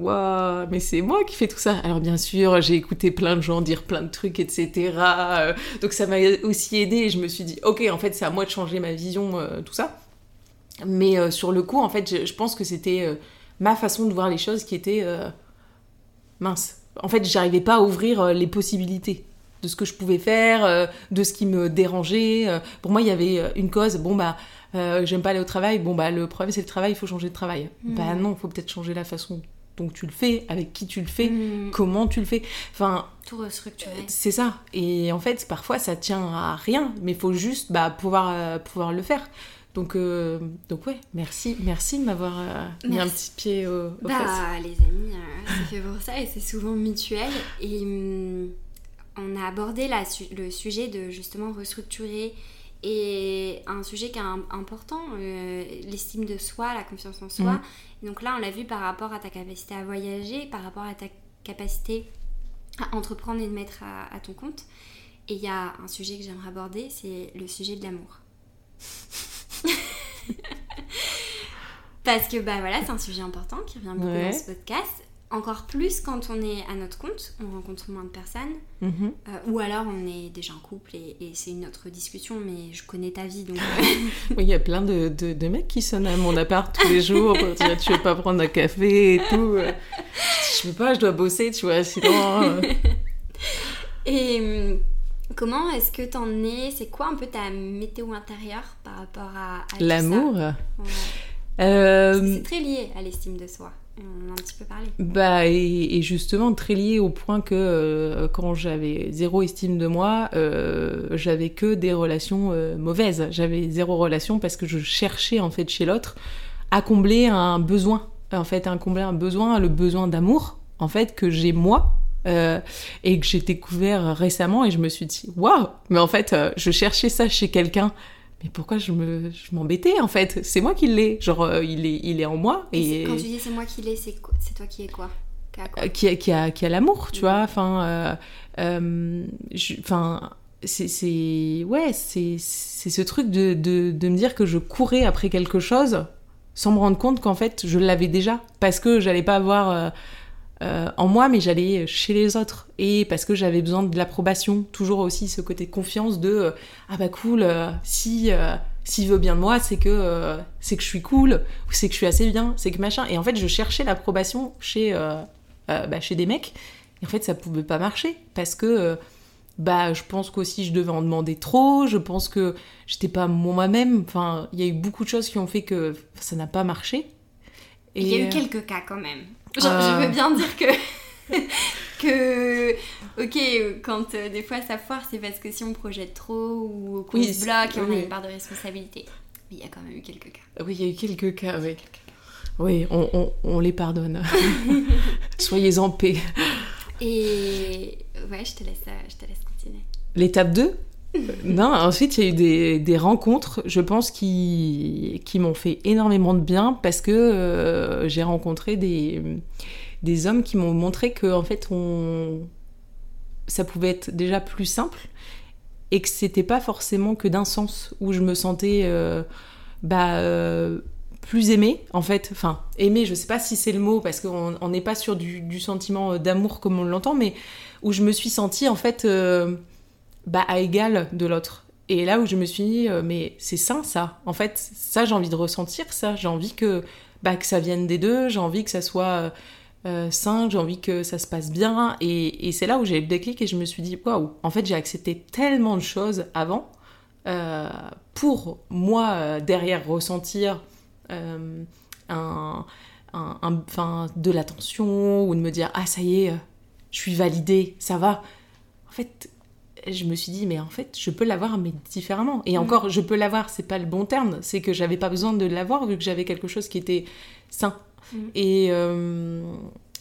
Speaker 2: waouh, mais c'est moi qui fais tout ça. Alors bien sûr, j'ai écouté plein de gens dire plein de trucs, etc. Euh, donc ça m'a aussi aidé. Et je me suis dit, ok, en fait, c'est à moi de changer ma vision, euh, tout ça. Mais euh, sur le coup, en fait, je, pense que c'était ma façon de voir les choses qui était mince. En fait, j'arrivais pas à ouvrir les possibilités de ce que je pouvais faire, de ce qui me dérangeait. Pour moi, il y avait une cause. Bon bah j'aime pas aller au travail, bon bah le problème c'est le travail, il faut changer de travail. Mm. Bah non, il faut peut-être changer la façon dont tu le fais, avec qui tu le fais, mm. comment tu le fais. Enfin,
Speaker 1: tout restructurer. Euh,
Speaker 2: c'est ça. Et en fait, parfois ça tient à rien, mais il faut juste bah, pouvoir, euh, pouvoir le faire. Donc, donc ouais, merci, merci de m'avoir mis un petit pied au, au
Speaker 1: bah, les amis, c'est fait pour ça et c'est souvent mutuel. Et hum, on a abordé la, le sujet de justement restructurer et un sujet qui est important, euh, l'estime de soi, la confiance en soi. Mm. Donc là, on l'a vu par rapport à ta capacité à voyager, par rapport à ta capacité à entreprendre et de mettre à, ton compte. Et il y a un sujet que j'aimerais aborder, c'est le sujet de l'amour. *laughs* Parce que bah voilà, c'est un sujet important qui revient beaucoup dans ce podcast encore plus quand on est à notre compte, on rencontre moins de personnes, mhm. euh, ou alors on est déjà en couple et, c'est une autre discussion, mais je connais ta vie donc. *laughs* Euh.
Speaker 2: oui, il y a plein de, de, mecs qui sonnent à mon appart tous les jours pour dire tu veux pas prendre un café et tout. Je veux pas, je dois bosser, tu vois, sinon. Euh.
Speaker 1: et hum, comment est-ce que t'en es? C'est quoi un peu ta météo intérieure par rapport à,
Speaker 2: l'amour?
Speaker 1: C'est très lié à l'estime de soi on a un petit peu parlé.
Speaker 2: Bah, et, justement, très lié au point que euh, quand j'avais zéro estime de moi, euh, j'avais que des relations euh, mauvaises. J'avais zéro relation parce que je cherchais en fait chez l'autre à combler un besoin. En fait, à combler un besoin, le besoin d'amour, en fait, que j'ai moi. et que j'ai découvert récemment et je me suis dit waouh mais en fait je cherchais ça chez quelqu'un mais pourquoi je me je m'embêtais en fait? C'est moi qui l'ai. Genre euh, il est il est en moi
Speaker 1: et, quand tu dis c'est moi qui l'ai c'est c'est toi qui es quoi?
Speaker 2: Qui a, qui a, qui a, l'amour tu vois? Enfin euh, enfin c'est ouais c'est ce truc de, de, de, me dire que je courais après quelque chose sans me rendre compte qu'en fait je l'avais déjà. Parce que j'allais pas avoir euh, en moi, mais j'allais chez les autres. Et parce que j'avais besoin de l'approbation, toujours aussi ce côté confiance de euh, ah bah cool, euh, si s'il veut bien de moi, c'est que c'est que je suis cool, ou c'est que je suis assez bien, c'est que machin. Et en fait, je cherchais l'approbation chez bah, chez des mecs. Et en fait, ça pouvait pas marcher parce que bah je pense qu'aussi je devais en demander trop. Je pense que j'étais pas moi-même. Enfin, il y a eu beaucoup de choses qui ont fait que ça n'a pas marché.
Speaker 1: Et... Il y a eu quelques cas quand même. Je veux bien dire que. *laughs* que ok quand euh, des fois ça foire c'est parce que si on projette trop ou qu'on se bloque et on a une part de responsabilité. Mais il y a quand même eu quelques cas.
Speaker 2: Oui il y a eu quelques cas oui. Oui on, on, les pardonne. *laughs* Soyez en paix.
Speaker 1: Et ouais je te laisse je te laisse continuer.
Speaker 2: L'étape 2 *laughs* non, ensuite il y a eu des, des rencontres, je pense, qui, qui m'ont fait énormément de bien parce que euh, j'ai rencontré des, des hommes qui m'ont montré que en fait on, ça pouvait être déjà plus simple et que c'était pas forcément que d'un sens où je me sentais euh, bah, euh, plus aimée en fait. Enfin, aimée, je sais pas si c'est le mot parce qu'on n'est pas sur du, du sentiment d'amour comme on l'entend, mais où je me suis sentie en fait bah, à égal de l'autre. Et là où je me suis dit, euh, mais c'est sain ça. En fait, ça, j'ai envie de ressentir ça. J'ai envie que, bah, que ça vienne des deux. J'ai envie que ça soit euh, euh, sain. J'ai envie que ça se passe bien. Et, c'est là où j'ai eu le déclic et je me suis dit, waouh, en fait, j'ai accepté tellement de choses avant pour moi, derrière, ressentir un, un, un, de l'attention ou de me dire, ah, ça y est, je suis validée, ça va. En fait, je me suis dit, mais en fait, je peux l'avoir, mais différemment. Et mm. encore, je peux l'avoir, c'est pas le bon terme, c'est que j'avais pas besoin de l'avoir vu que j'avais quelque chose qui était sain. Mm. Et, euh,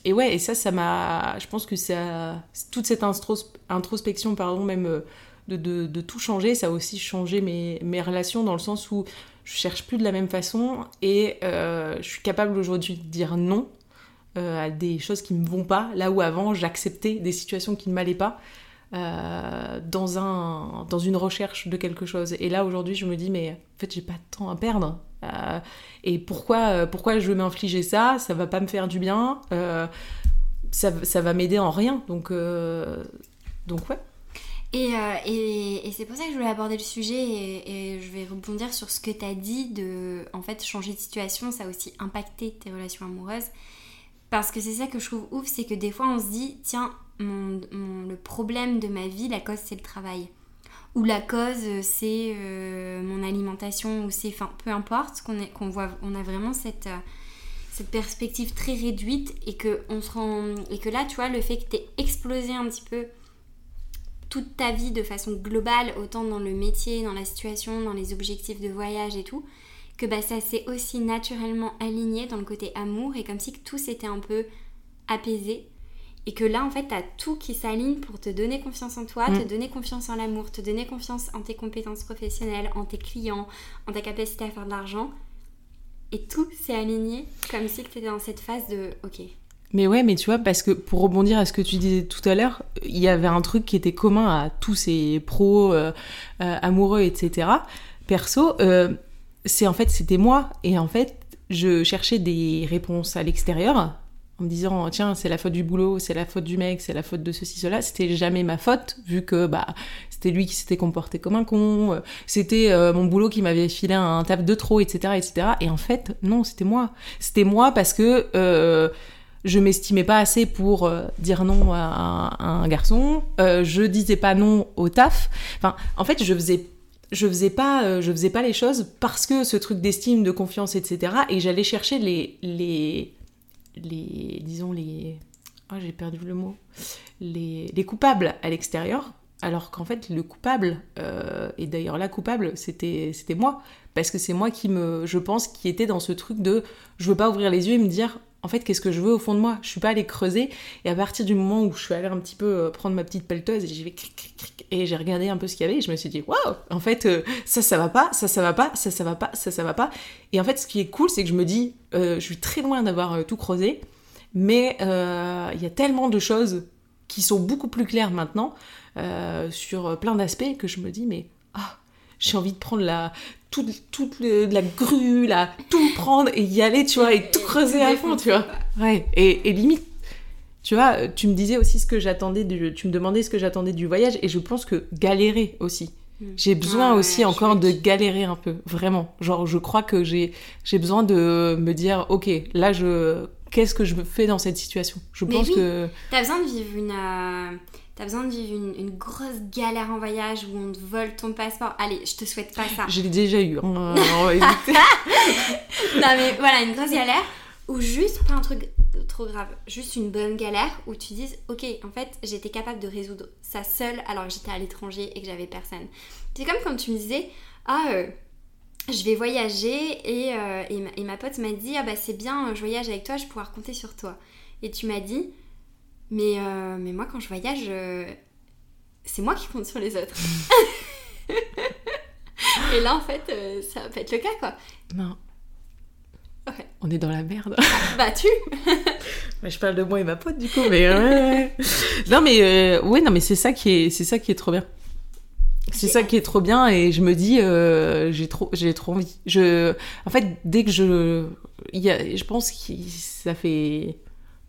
Speaker 2: et ouais, et ça, ça m'a. Je pense que ça. Toute cette introspection, pardon, même euh, de, de, de, tout changer, ça a aussi changé mes, mes relations dans le sens où je cherche plus de la même façon et euh, je suis capable aujourd'hui de dire non à des choses qui me vont pas, là où avant j'acceptais des situations qui ne m'allaient pas. Euh, dans, un, dans une recherche de quelque chose. Et là, aujourd'hui, je me dis, mais en fait, j'ai pas de temps à perdre. Euh, et pourquoi, euh, pourquoi je veux m'infliger ça? Ça va pas me faire du bien. Ça, ça, va m'aider en rien. Donc, donc ouais.
Speaker 1: Et, et, c'est pour ça que je voulais aborder le sujet et, et je vais rebondir sur ce que tu as dit de en fait changer de situation, ça a aussi impacté tes relations amoureuses. Parce que c'est ça que je trouve ouf, c'est que des fois on se dit, tiens, mon, le problème de ma vie, la cause c'est le travail. Ou la cause c'est euh, mon alimentation ou c'est enfin peu importe qu'on qu'on voit on a vraiment cette euh, cette perspective très réduite et que on se rend et que là tu vois le fait que tu explosé un petit peu toute ta vie de façon globale autant dans le métier dans la situation dans les objectifs de voyage et tout que bah ça s'est aussi naturellement aligné dans le côté amour et comme si tout s'était un peu apaisé et que là, en fait, tu as tout qui s'aligne pour te donner confiance en toi, te mm. donner confiance en l'amour, te donner confiance en tes compétences professionnelles, en tes clients, en ta capacité à faire de l'argent. Et tout s'est aligné comme si tu étais dans cette phase de OK.
Speaker 2: Mais ouais, mais tu vois, parce que pour rebondir à ce que tu disais tout à l'heure, il y avait un truc qui était commun à tous ces pros, euh, euh, amoureux, etc. Perso, euh, c'est en fait, c'était moi. Et en fait, je cherchais des réponses à l'extérieur en me disant tiens c'est la faute du boulot, c'est la faute du mec, c'est la faute de ceci cela, c'était jamais ma faute vu que bah c'était lui qui s'était comporté comme un con, euh, c'était euh, mon boulot qui m'avait filé un taf de trop, etc., etc. Et en fait non c'était moi, c'était moi parce que euh, je m'estimais pas assez pour dire non à un, garçon, je disais pas non au taf. Enfin en fait je faisais je faisais pas je faisais pas les choses parce que ce truc d'estime, de confiance, etc. Et j'allais chercher les les les, disons, les, oh, j'ai perdu le mot, les, les coupables à l'extérieur, alors qu'en fait, le coupable, euh, et d'ailleurs la coupable, c'était, c'était moi, parce que c'est moi qui me, je pense, qui était dans ce truc de, je veux pas ouvrir les yeux et me dire, en fait, qu'est-ce que je veux au fond de moi? Je suis pas allée creuser, et à partir du moment où je suis allée un petit peu euh, prendre ma petite pelleteuse, et j'y vais et j'ai regardé un peu ce qu'il y avait, et je me suis dit, waouh, en fait, euh, ça, ça va pas, ça, ça va pas, ça, ça va pas, ça, ça va pas. Et en fait, ce qui est cool, c'est que je me dis, je suis très loin d'avoir tout creusé, mais il y a tellement de choses qui sont beaucoup plus claires maintenant euh, sur plein d'aspects que je me dis mais j'ai envie de prendre la toute, toute la grue là tout prendre et y aller tu vois et tout creuser à fond tu vois. Ouais. Et, limite tu vois tu me disais aussi ce que j'attendais du tu me demandais ce que j'attendais du voyage et je pense que galérer aussi. Mm. j'ai besoin ah aussi encore de galérer un peu vraiment. Genre je crois que j'ai j'ai besoin de me dire ok là je qu'est-ce que je fais dans cette situation? Je pense que
Speaker 1: t'as besoin de vivre une euh, T'as besoin de vivre une, grosse galère en voyage où on te vole ton passeport. Allez, je te souhaite pas ça.
Speaker 2: Je l'ai déjà eu. Hein, *laughs* non
Speaker 1: mais voilà, une grosse galère ou juste pas un truc trop grave, juste une bonne galère où tu dises ok en fait j'étais capable de résoudre ça seule alors que j'étais à l'étranger et que j'avais personne. C'est comme quand tu me disais ah euh, je vais voyager et, euh, et, ma, et, ma, pote m'a dit ah bah c'est bien je voyage avec toi je vais pouvoir compter sur toi et tu m'as dit mais, euh, mais moi, quand je voyage, euh, c'est moi qui compte sur les autres. *laughs* et là, en fait, euh, ça va pas être le cas, quoi.
Speaker 2: Non. On est dans la merde. *laughs*
Speaker 1: bah, tu *laughs*
Speaker 2: Je parle de moi et ma pote, du coup, mais ouais, Non, mais ouais, non, mais c'est ça qui est, c'est ça qui est trop bien. C'est ça qui est trop bien et je me dis j'ai trop j'ai trop envie. Je en fait dès que je il y a, je pense que ça fait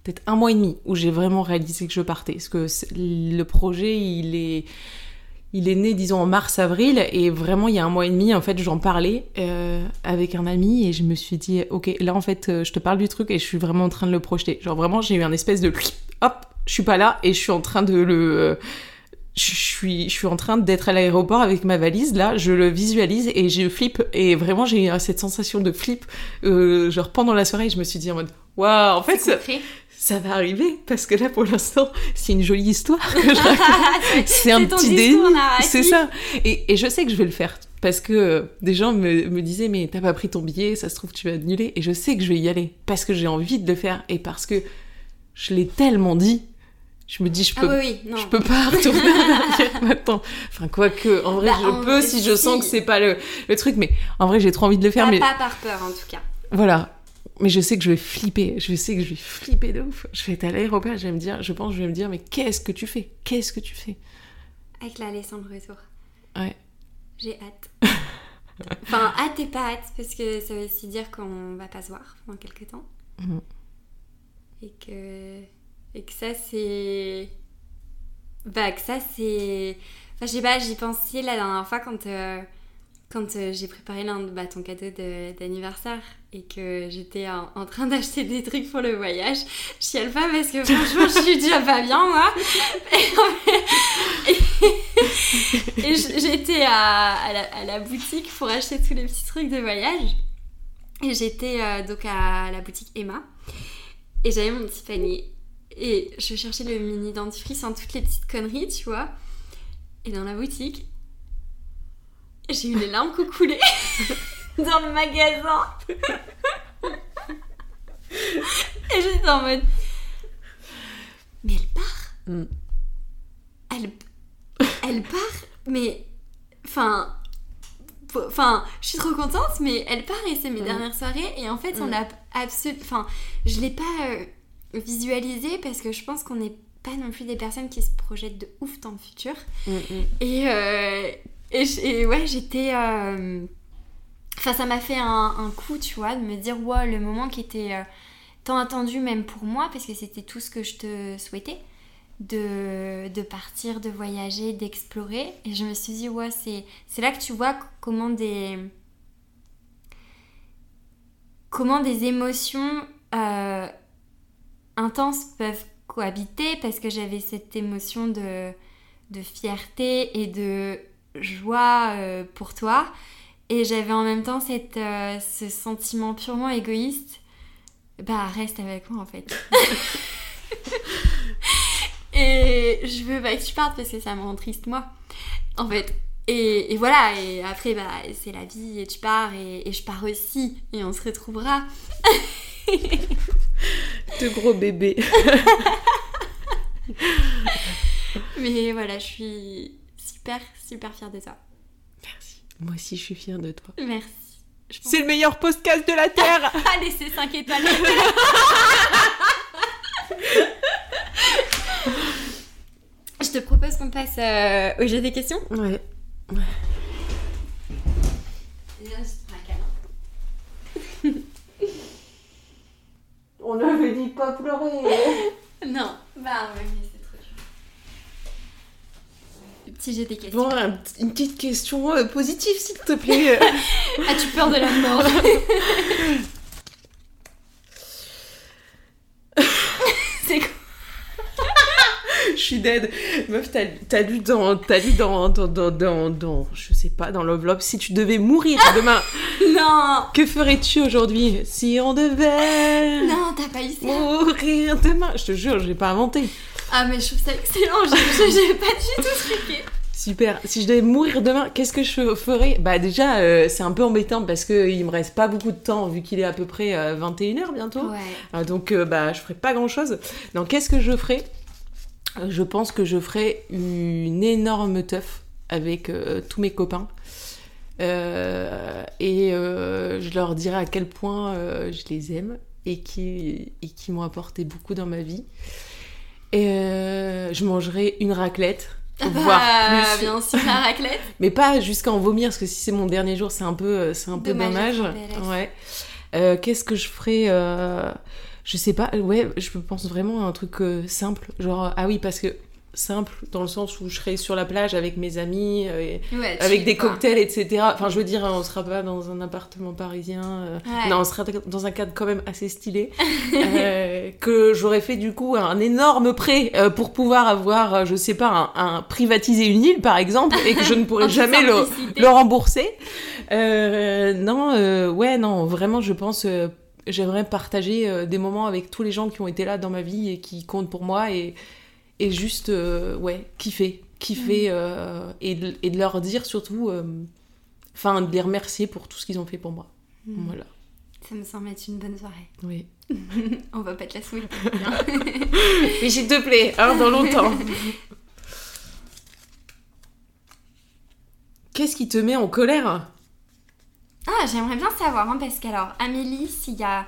Speaker 2: peut-être un mois et demi où j'ai vraiment réalisé que je partais. Parce que le projet, il est, il est né, disons, en mars-avril. Et vraiment, il y a un mois et demi, en fait, j'en parlais euh, avec un ami. Et je me suis dit, OK, là, en fait, euh, je te parle du truc et je suis vraiment en train de le projeter. Genre, vraiment, j'ai eu un espèce de... Hop, je suis pas là et je suis en train de le... je suis, je suis en train d'être à l'aéroport avec ma valise, là, je le visualise et je flippe. Et vraiment, j'ai eu cette sensation de flip, euh, genre pendant la soirée, je me suis dit en mode, waouh, en fait, ça, va arriver parce que là pour l'instant c'est une jolie histoire que je raconte. *laughs* c'est un petit déni, c'est ça. Et, et, je sais que je vais le faire parce que euh, des gens me, me disaient mais t'as pas pris ton billet, ça se trouve tu vas annuler et je sais que je vais y aller parce que j'ai envie de le faire et parce que je l'ai tellement dit. Je me dis, je ah peux, je peux pas *laughs* retourner en arrière maintenant. Enfin, quoique, en vrai, bah, je peux si je sens que c'est pas le, le, truc, mais en vrai, j'ai trop envie de le faire. mais
Speaker 1: pas par peur, en tout cas.
Speaker 2: Voilà. Mais je sais que je vais flipper, je sais que je vais flipper de ouf. Je vais être à l'aéroport, je vais me dire, je pense, je vais me dire, mais qu'est-ce que tu fais? Qu'est-ce que tu fais?
Speaker 1: Avec la leçon de retour.
Speaker 2: Ouais.
Speaker 1: J'ai hâte. *laughs* Enfin, hâte et pas hâte, parce que ça veut aussi dire qu'on va pas se voir pendant quelques temps.
Speaker 2: Mhm.
Speaker 1: Et que. Et que ça, c'est. Bah, que ça, c'est. Enfin, je sais pas, j'y pensais la dernière fois quand. euh, Quand euh, j'ai préparé l'un bah, ton cadeau de- d'anniversaire et que j'étais en, train d'acheter des trucs pour le voyage, je chiale pas parce que franchement je suis déjà pas bien moi. Et, *laughs* j'étais à, à la, à la boutique pour acheter tous les petits trucs de voyage. Et j'étais euh, donc à la boutique Emma. Et j'avais mon petit panier. Et je cherchais le mini dentifrice en toutes les petites conneries, tu vois. Et dans la boutique, j'ai eu les larmes coulé *laughs* dans le magasin. Et j'étais en mode. Mais elle part
Speaker 2: Mm.
Speaker 1: Elle, elle part, mais. Enfin. Enfin, je suis trop contente, mais elle part et c'est mes
Speaker 2: Mm.
Speaker 1: dernières soirées. Et en fait, on
Speaker 2: Mm.
Speaker 1: l'a absolument. Enfin, je l'ai pas euh, visualisé parce que je pense qu'on n'est pas non plus des personnes qui se projettent de ouf dans le futur. Et, euh, et, ouais, j'étais. euh, Enfin, ça m'a fait un, coup, tu vois, de me dire, wow, le moment qui était euh, tant attendu, même pour moi, parce que c'était tout ce que je te souhaitais, de, de partir, de voyager, d'explorer. Et je me suis dit, ouais, c'est c'est là que tu vois comment des. Comment des émotions euh, intenses peuvent cohabiter, parce que j'avais cette émotion de, de fierté et de joie euh, pour toi. Et j'avais en même temps cette, euh, ce sentiment purement égoïste. Bah, reste avec moi en fait. *laughs* et je veux pas que tu partes parce que ça me rend triste moi. En fait. Et, et voilà, et après, bah, c'est la vie et tu pars et, et je pars aussi et on se retrouvera. *laughs*
Speaker 2: De gros bébés. *laughs*
Speaker 1: Mais voilà, je suis super, super fière de toi.
Speaker 2: Merci. Moi aussi, je suis fière de toi.
Speaker 1: Merci.
Speaker 2: C'est le meilleur podcast de la *laughs* Terre
Speaker 1: Allez, c'est 5 étoiles. *laughs* Je te propose qu'on passe euh, au jeu des questions.
Speaker 2: Ouais. On avait dit pas pleurer. *laughs*
Speaker 1: Non, bah ouais, petit jeu des questions.
Speaker 2: Bon, un- une petite question euh, positive, s'il te plaît. *laughs*
Speaker 1: As-tu peur de la mort *laughs* *laughs* C'est quoi
Speaker 2: Je suis dead. Meuf, t'as t'as lu dans, t'as lu dans, dans, dans, dans, dans- je sais pas, dans l'enveloppe, si tu devais mourir demain,
Speaker 1: Non
Speaker 2: que ferais-tu aujourd'hui? Si on devait
Speaker 1: Non, t'as pas eu ça.
Speaker 2: mourir demain. Je te jure, j'ai pas inventé.
Speaker 1: Ah, mais je trouve ça excellent. J'ai j'ai- j'ai pas du tout truqué.
Speaker 2: Super. Si je devais mourir demain, qu'est-ce que je ferais? Bah déjà, euh, c'est un peu embêtant parce que il me reste pas beaucoup de temps vu qu'il est à peu près 21h bientôt.
Speaker 1: Ouais.
Speaker 2: Ah, donc euh, bah je ferai pas grand chose. Donc qu'est-ce que je ferai Euh, Je pense que je ferai une énorme teuf avec euh, tous mes copains. Euh, et euh, je leur dirai à quel point euh, je les aime et qui, et qui m'ont apporté beaucoup dans ma vie. Et euh, je mangerai une raclette, voire
Speaker 1: Bah,
Speaker 2: plus.
Speaker 1: bien sûr, la raclette. *laughs*
Speaker 2: Mais pas jusqu'à en vomir, parce que si c'est mon dernier jour, c'est un peu, euh, c'est un peu
Speaker 1: Dommage.
Speaker 2: Ouais. Euh, Qu'est-ce que je ferais euh, Je sais pas. Ouais, je pense vraiment à un truc euh, simple. Genre, ah oui, parce que simple dans le sens où je serais sur la plage avec mes amis, euh,
Speaker 1: Ouais,
Speaker 2: avec des cocktails, etc. Enfin, je veux dire, on sera pas dans un appartement parisien. euh,
Speaker 1: Ouais.
Speaker 2: Non, on sera dans un cadre quand même assez stylé. *laughs* euh, que j'aurais fait du coup un énorme prêt pour pouvoir avoir, je sais pas, un, un- privatiser une île par exemple, et que je ne pourrais *laughs* jamais le, rembourser. Non, ouais, non, vraiment, je pense, j'aimerais partager des moments avec tous les gens qui ont été là dans ma vie et qui comptent pour moi et, et juste, euh, ouais, kiffer, kiffer euh, et, de, et de leur dire surtout, euh, enfin, de les remercier pour tout ce qu'ils ont fait pour moi.
Speaker 1: Mm.
Speaker 2: Voilà,
Speaker 1: Ça me semble être une bonne soirée.
Speaker 2: oui. *laughs*
Speaker 1: On va pas te la souhaiter. *laughs*
Speaker 2: Mais s'il te plaît, hein, dans longtemps. *laughs* Qu'est-ce qui te met en colère?
Speaker 1: Ah, j'aimerais bien savoir, hein, parce qu'alors, Amélie, s'il y a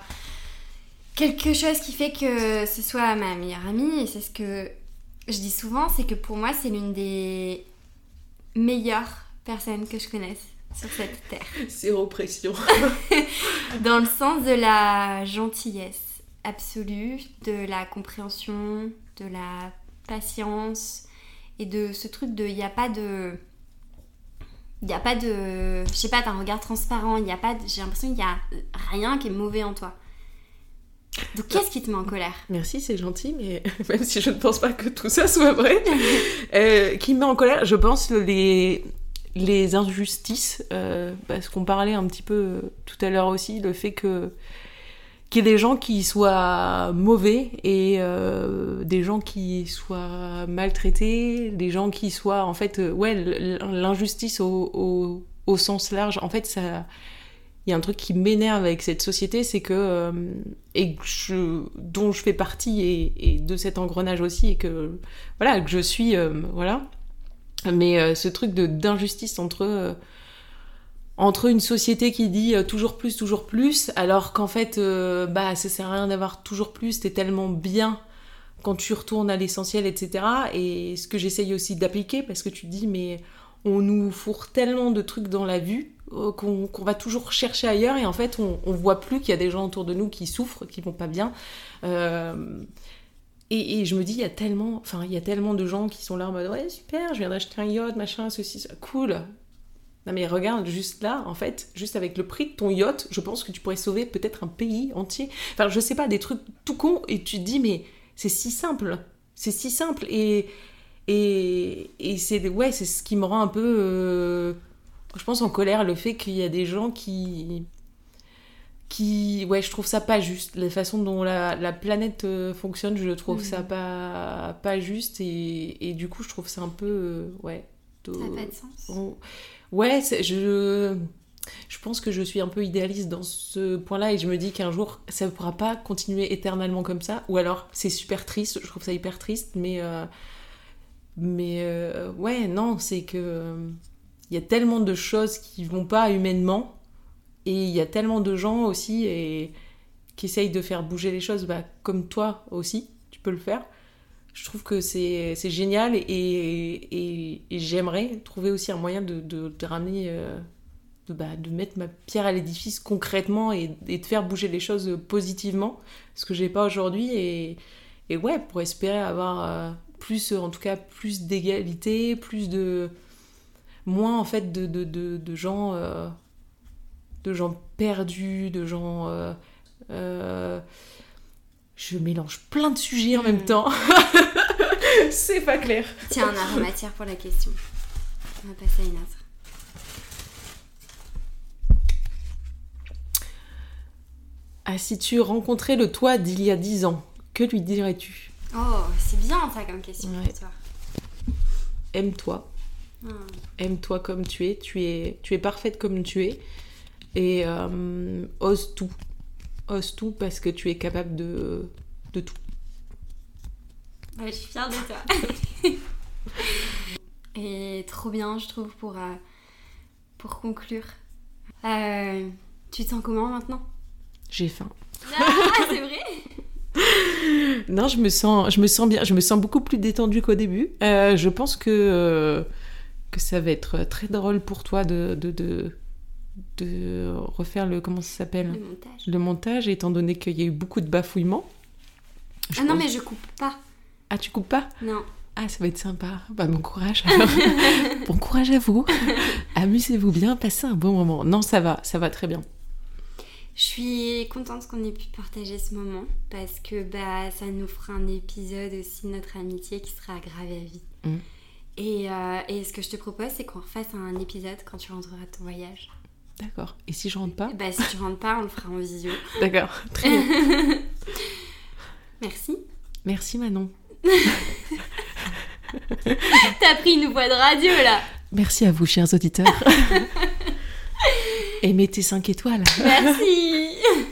Speaker 1: quelque chose qui fait que ce soit ma meilleure amie, et c'est ce que je dis souvent, c'est que pour moi, c'est l'une des meilleures personnes que je connaisse. sur cette terre. *laughs*
Speaker 2: Zéro pression. *laughs*
Speaker 1: Dans le sens de la gentillesse absolue, de la compréhension, de la patience et de ce truc de il n'y a pas de il n'y a pas de je sais pas t'as un regard transparent il y a pas de- j'ai l'impression qu'il y a rien qui est mauvais en toi donc qu'est-ce qui te met en colère?
Speaker 2: Merci, c'est gentil, mais *laughs* même si je ne pense pas que tout ça soit vrai, *laughs* euh, qui me met en colère, je pense les, les injustices, euh, parce qu'on parlait un petit peu euh, tout à l'heure aussi, le fait que qu'il y ait des gens qui soient mauvais et euh, des gens qui soient maltraités, des gens qui soient en fait, ouais, l'injustice au, au, au sens large, en fait, ça, il y a un truc qui m'énerve avec cette société, c'est que euh, et je, dont je fais partie et, de cet engrenage aussi et que voilà que je suis euh, voilà. Mais euh, ce truc d'injustice entre euh, entre une société qui dit toujours plus toujours plus alors qu'en fait bah ça sert à rien d'avoir toujours plus t'es tellement bien quand tu retournes à l'essentiel etc et ce que j'essaye aussi d'appliquer parce que tu dis mais on nous fourre tellement de trucs dans la vue euh, qu'on va toujours chercher ailleurs et en fait on, on voit plus qu'il y a des gens autour de nous qui souffrent, qui vont pas bien. Euh, et, et je me dis, il y a tellement, enfin, il y a tellement de gens qui sont là en mode ouais super, je viens d'acheter un yacht, machin, ceci, ça, cool. Non mais regarde, juste là, en fait, juste avec le prix de ton yacht, je pense que tu pourrais sauver peut-être un pays entier. Enfin, je sais pas, des trucs tout cons, et tu te dis, mais c'est si simple, c'est si simple, et, et, et c'est ouais, c'est ce qui me rend un peu, euh, je pense, en colère, le fait qu'il y a des gens qui, qui, ouais, je trouve ça pas juste. La façon dont la, la planète euh, fonctionne, je trouve
Speaker 1: Mhm.
Speaker 2: ça pas, pas juste, et, et du coup, je trouve ça un peu, euh, ouais. de-
Speaker 1: ça n'a pas de sens
Speaker 2: Oh. Ouais, je, je pense que je suis un peu idéaliste dans ce point-là et je me dis qu'un jour, ça ne pourra pas continuer éternellement comme ça. Ou alors, c'est super triste, je trouve ça hyper triste, mais, euh, mais euh, ouais, non, c'est que euh, il y a tellement de choses qui vont pas humainement et il y a tellement de gens aussi qui essayent de faire bouger les choses, bah, comme toi aussi, tu peux le faire je trouve que c'est génial et, et, j'aimerais trouver aussi un moyen de, de, ramener, euh, de, bah, de mettre ma pierre à l'édifice concrètement et, de faire bouger les choses positivement, ce que j'ai pas aujourd'hui. Et, ouais, pour espérer avoir plus, en tout cas, plus d'égalité, plus de. moins en fait de, de, de, de gens. euh, de gens perdus, de gens. euh, euh, je mélange plein de sujets en même
Speaker 1: Mm.
Speaker 2: temps. *laughs* c'est pas clair.
Speaker 1: tiens un aromatière pour la question on va passer à une autre
Speaker 2: Ah, si tu rencontrais le toi d'il y a 10 ans, que lui dirais-tu?
Speaker 1: Oh c'est bien ça comme question
Speaker 2: Ouais.
Speaker 1: pour toi
Speaker 2: Aime-toi.
Speaker 1: Ah.
Speaker 2: Aime-toi comme tu es. Tu es, tu es parfaite comme tu es. Et euh, ose tout. Ose tout parce que tu es capable de, de tout.
Speaker 1: Je suis fière de toi. *laughs* Et trop bien, je trouve, pour, euh, pour conclure. Euh, tu te sens comment maintenant?
Speaker 2: J'ai faim.
Speaker 1: Ah, c'est vrai? *laughs*
Speaker 2: Non, je me sens, je me sens bien. Je me sens beaucoup plus détendue qu'au début. Euh, je pense que, euh, que ça va être très drôle pour toi de, de, de, de refaire le. Comment ça s'appelle?
Speaker 1: Le montage.
Speaker 2: Le montage, étant donné qu'il y a eu beaucoup de bafouillements. Je
Speaker 1: Ah non, mais je coupe pas.
Speaker 2: Ah, tu coupes pas?
Speaker 1: Non.
Speaker 2: Ah, ça va être sympa. Bah, bon courage. alors. *laughs* bon courage à vous. Amusez-vous bien, passez un bon moment. Non, ça va, ça va très bien.
Speaker 1: Je suis contente qu'on ait pu partager ce moment parce que bah, ça nous fera un épisode aussi de notre amitié qui sera gravé à vie.
Speaker 2: Mm.
Speaker 1: Et, euh, et ce que je te propose, c'est qu'on refasse un épisode quand tu rentreras de ton voyage.
Speaker 2: D'accord. Et si je rentre pas
Speaker 1: Bah, si tu rentres pas, on le fera en visio. *laughs*
Speaker 2: D'accord. Très bien. *laughs*
Speaker 1: Merci.
Speaker 2: Merci Manon. *laughs*
Speaker 1: T'as pris une voix de radio là.
Speaker 2: Merci à vous, chers auditeurs et mettez 5 étoiles.
Speaker 1: Merci *laughs*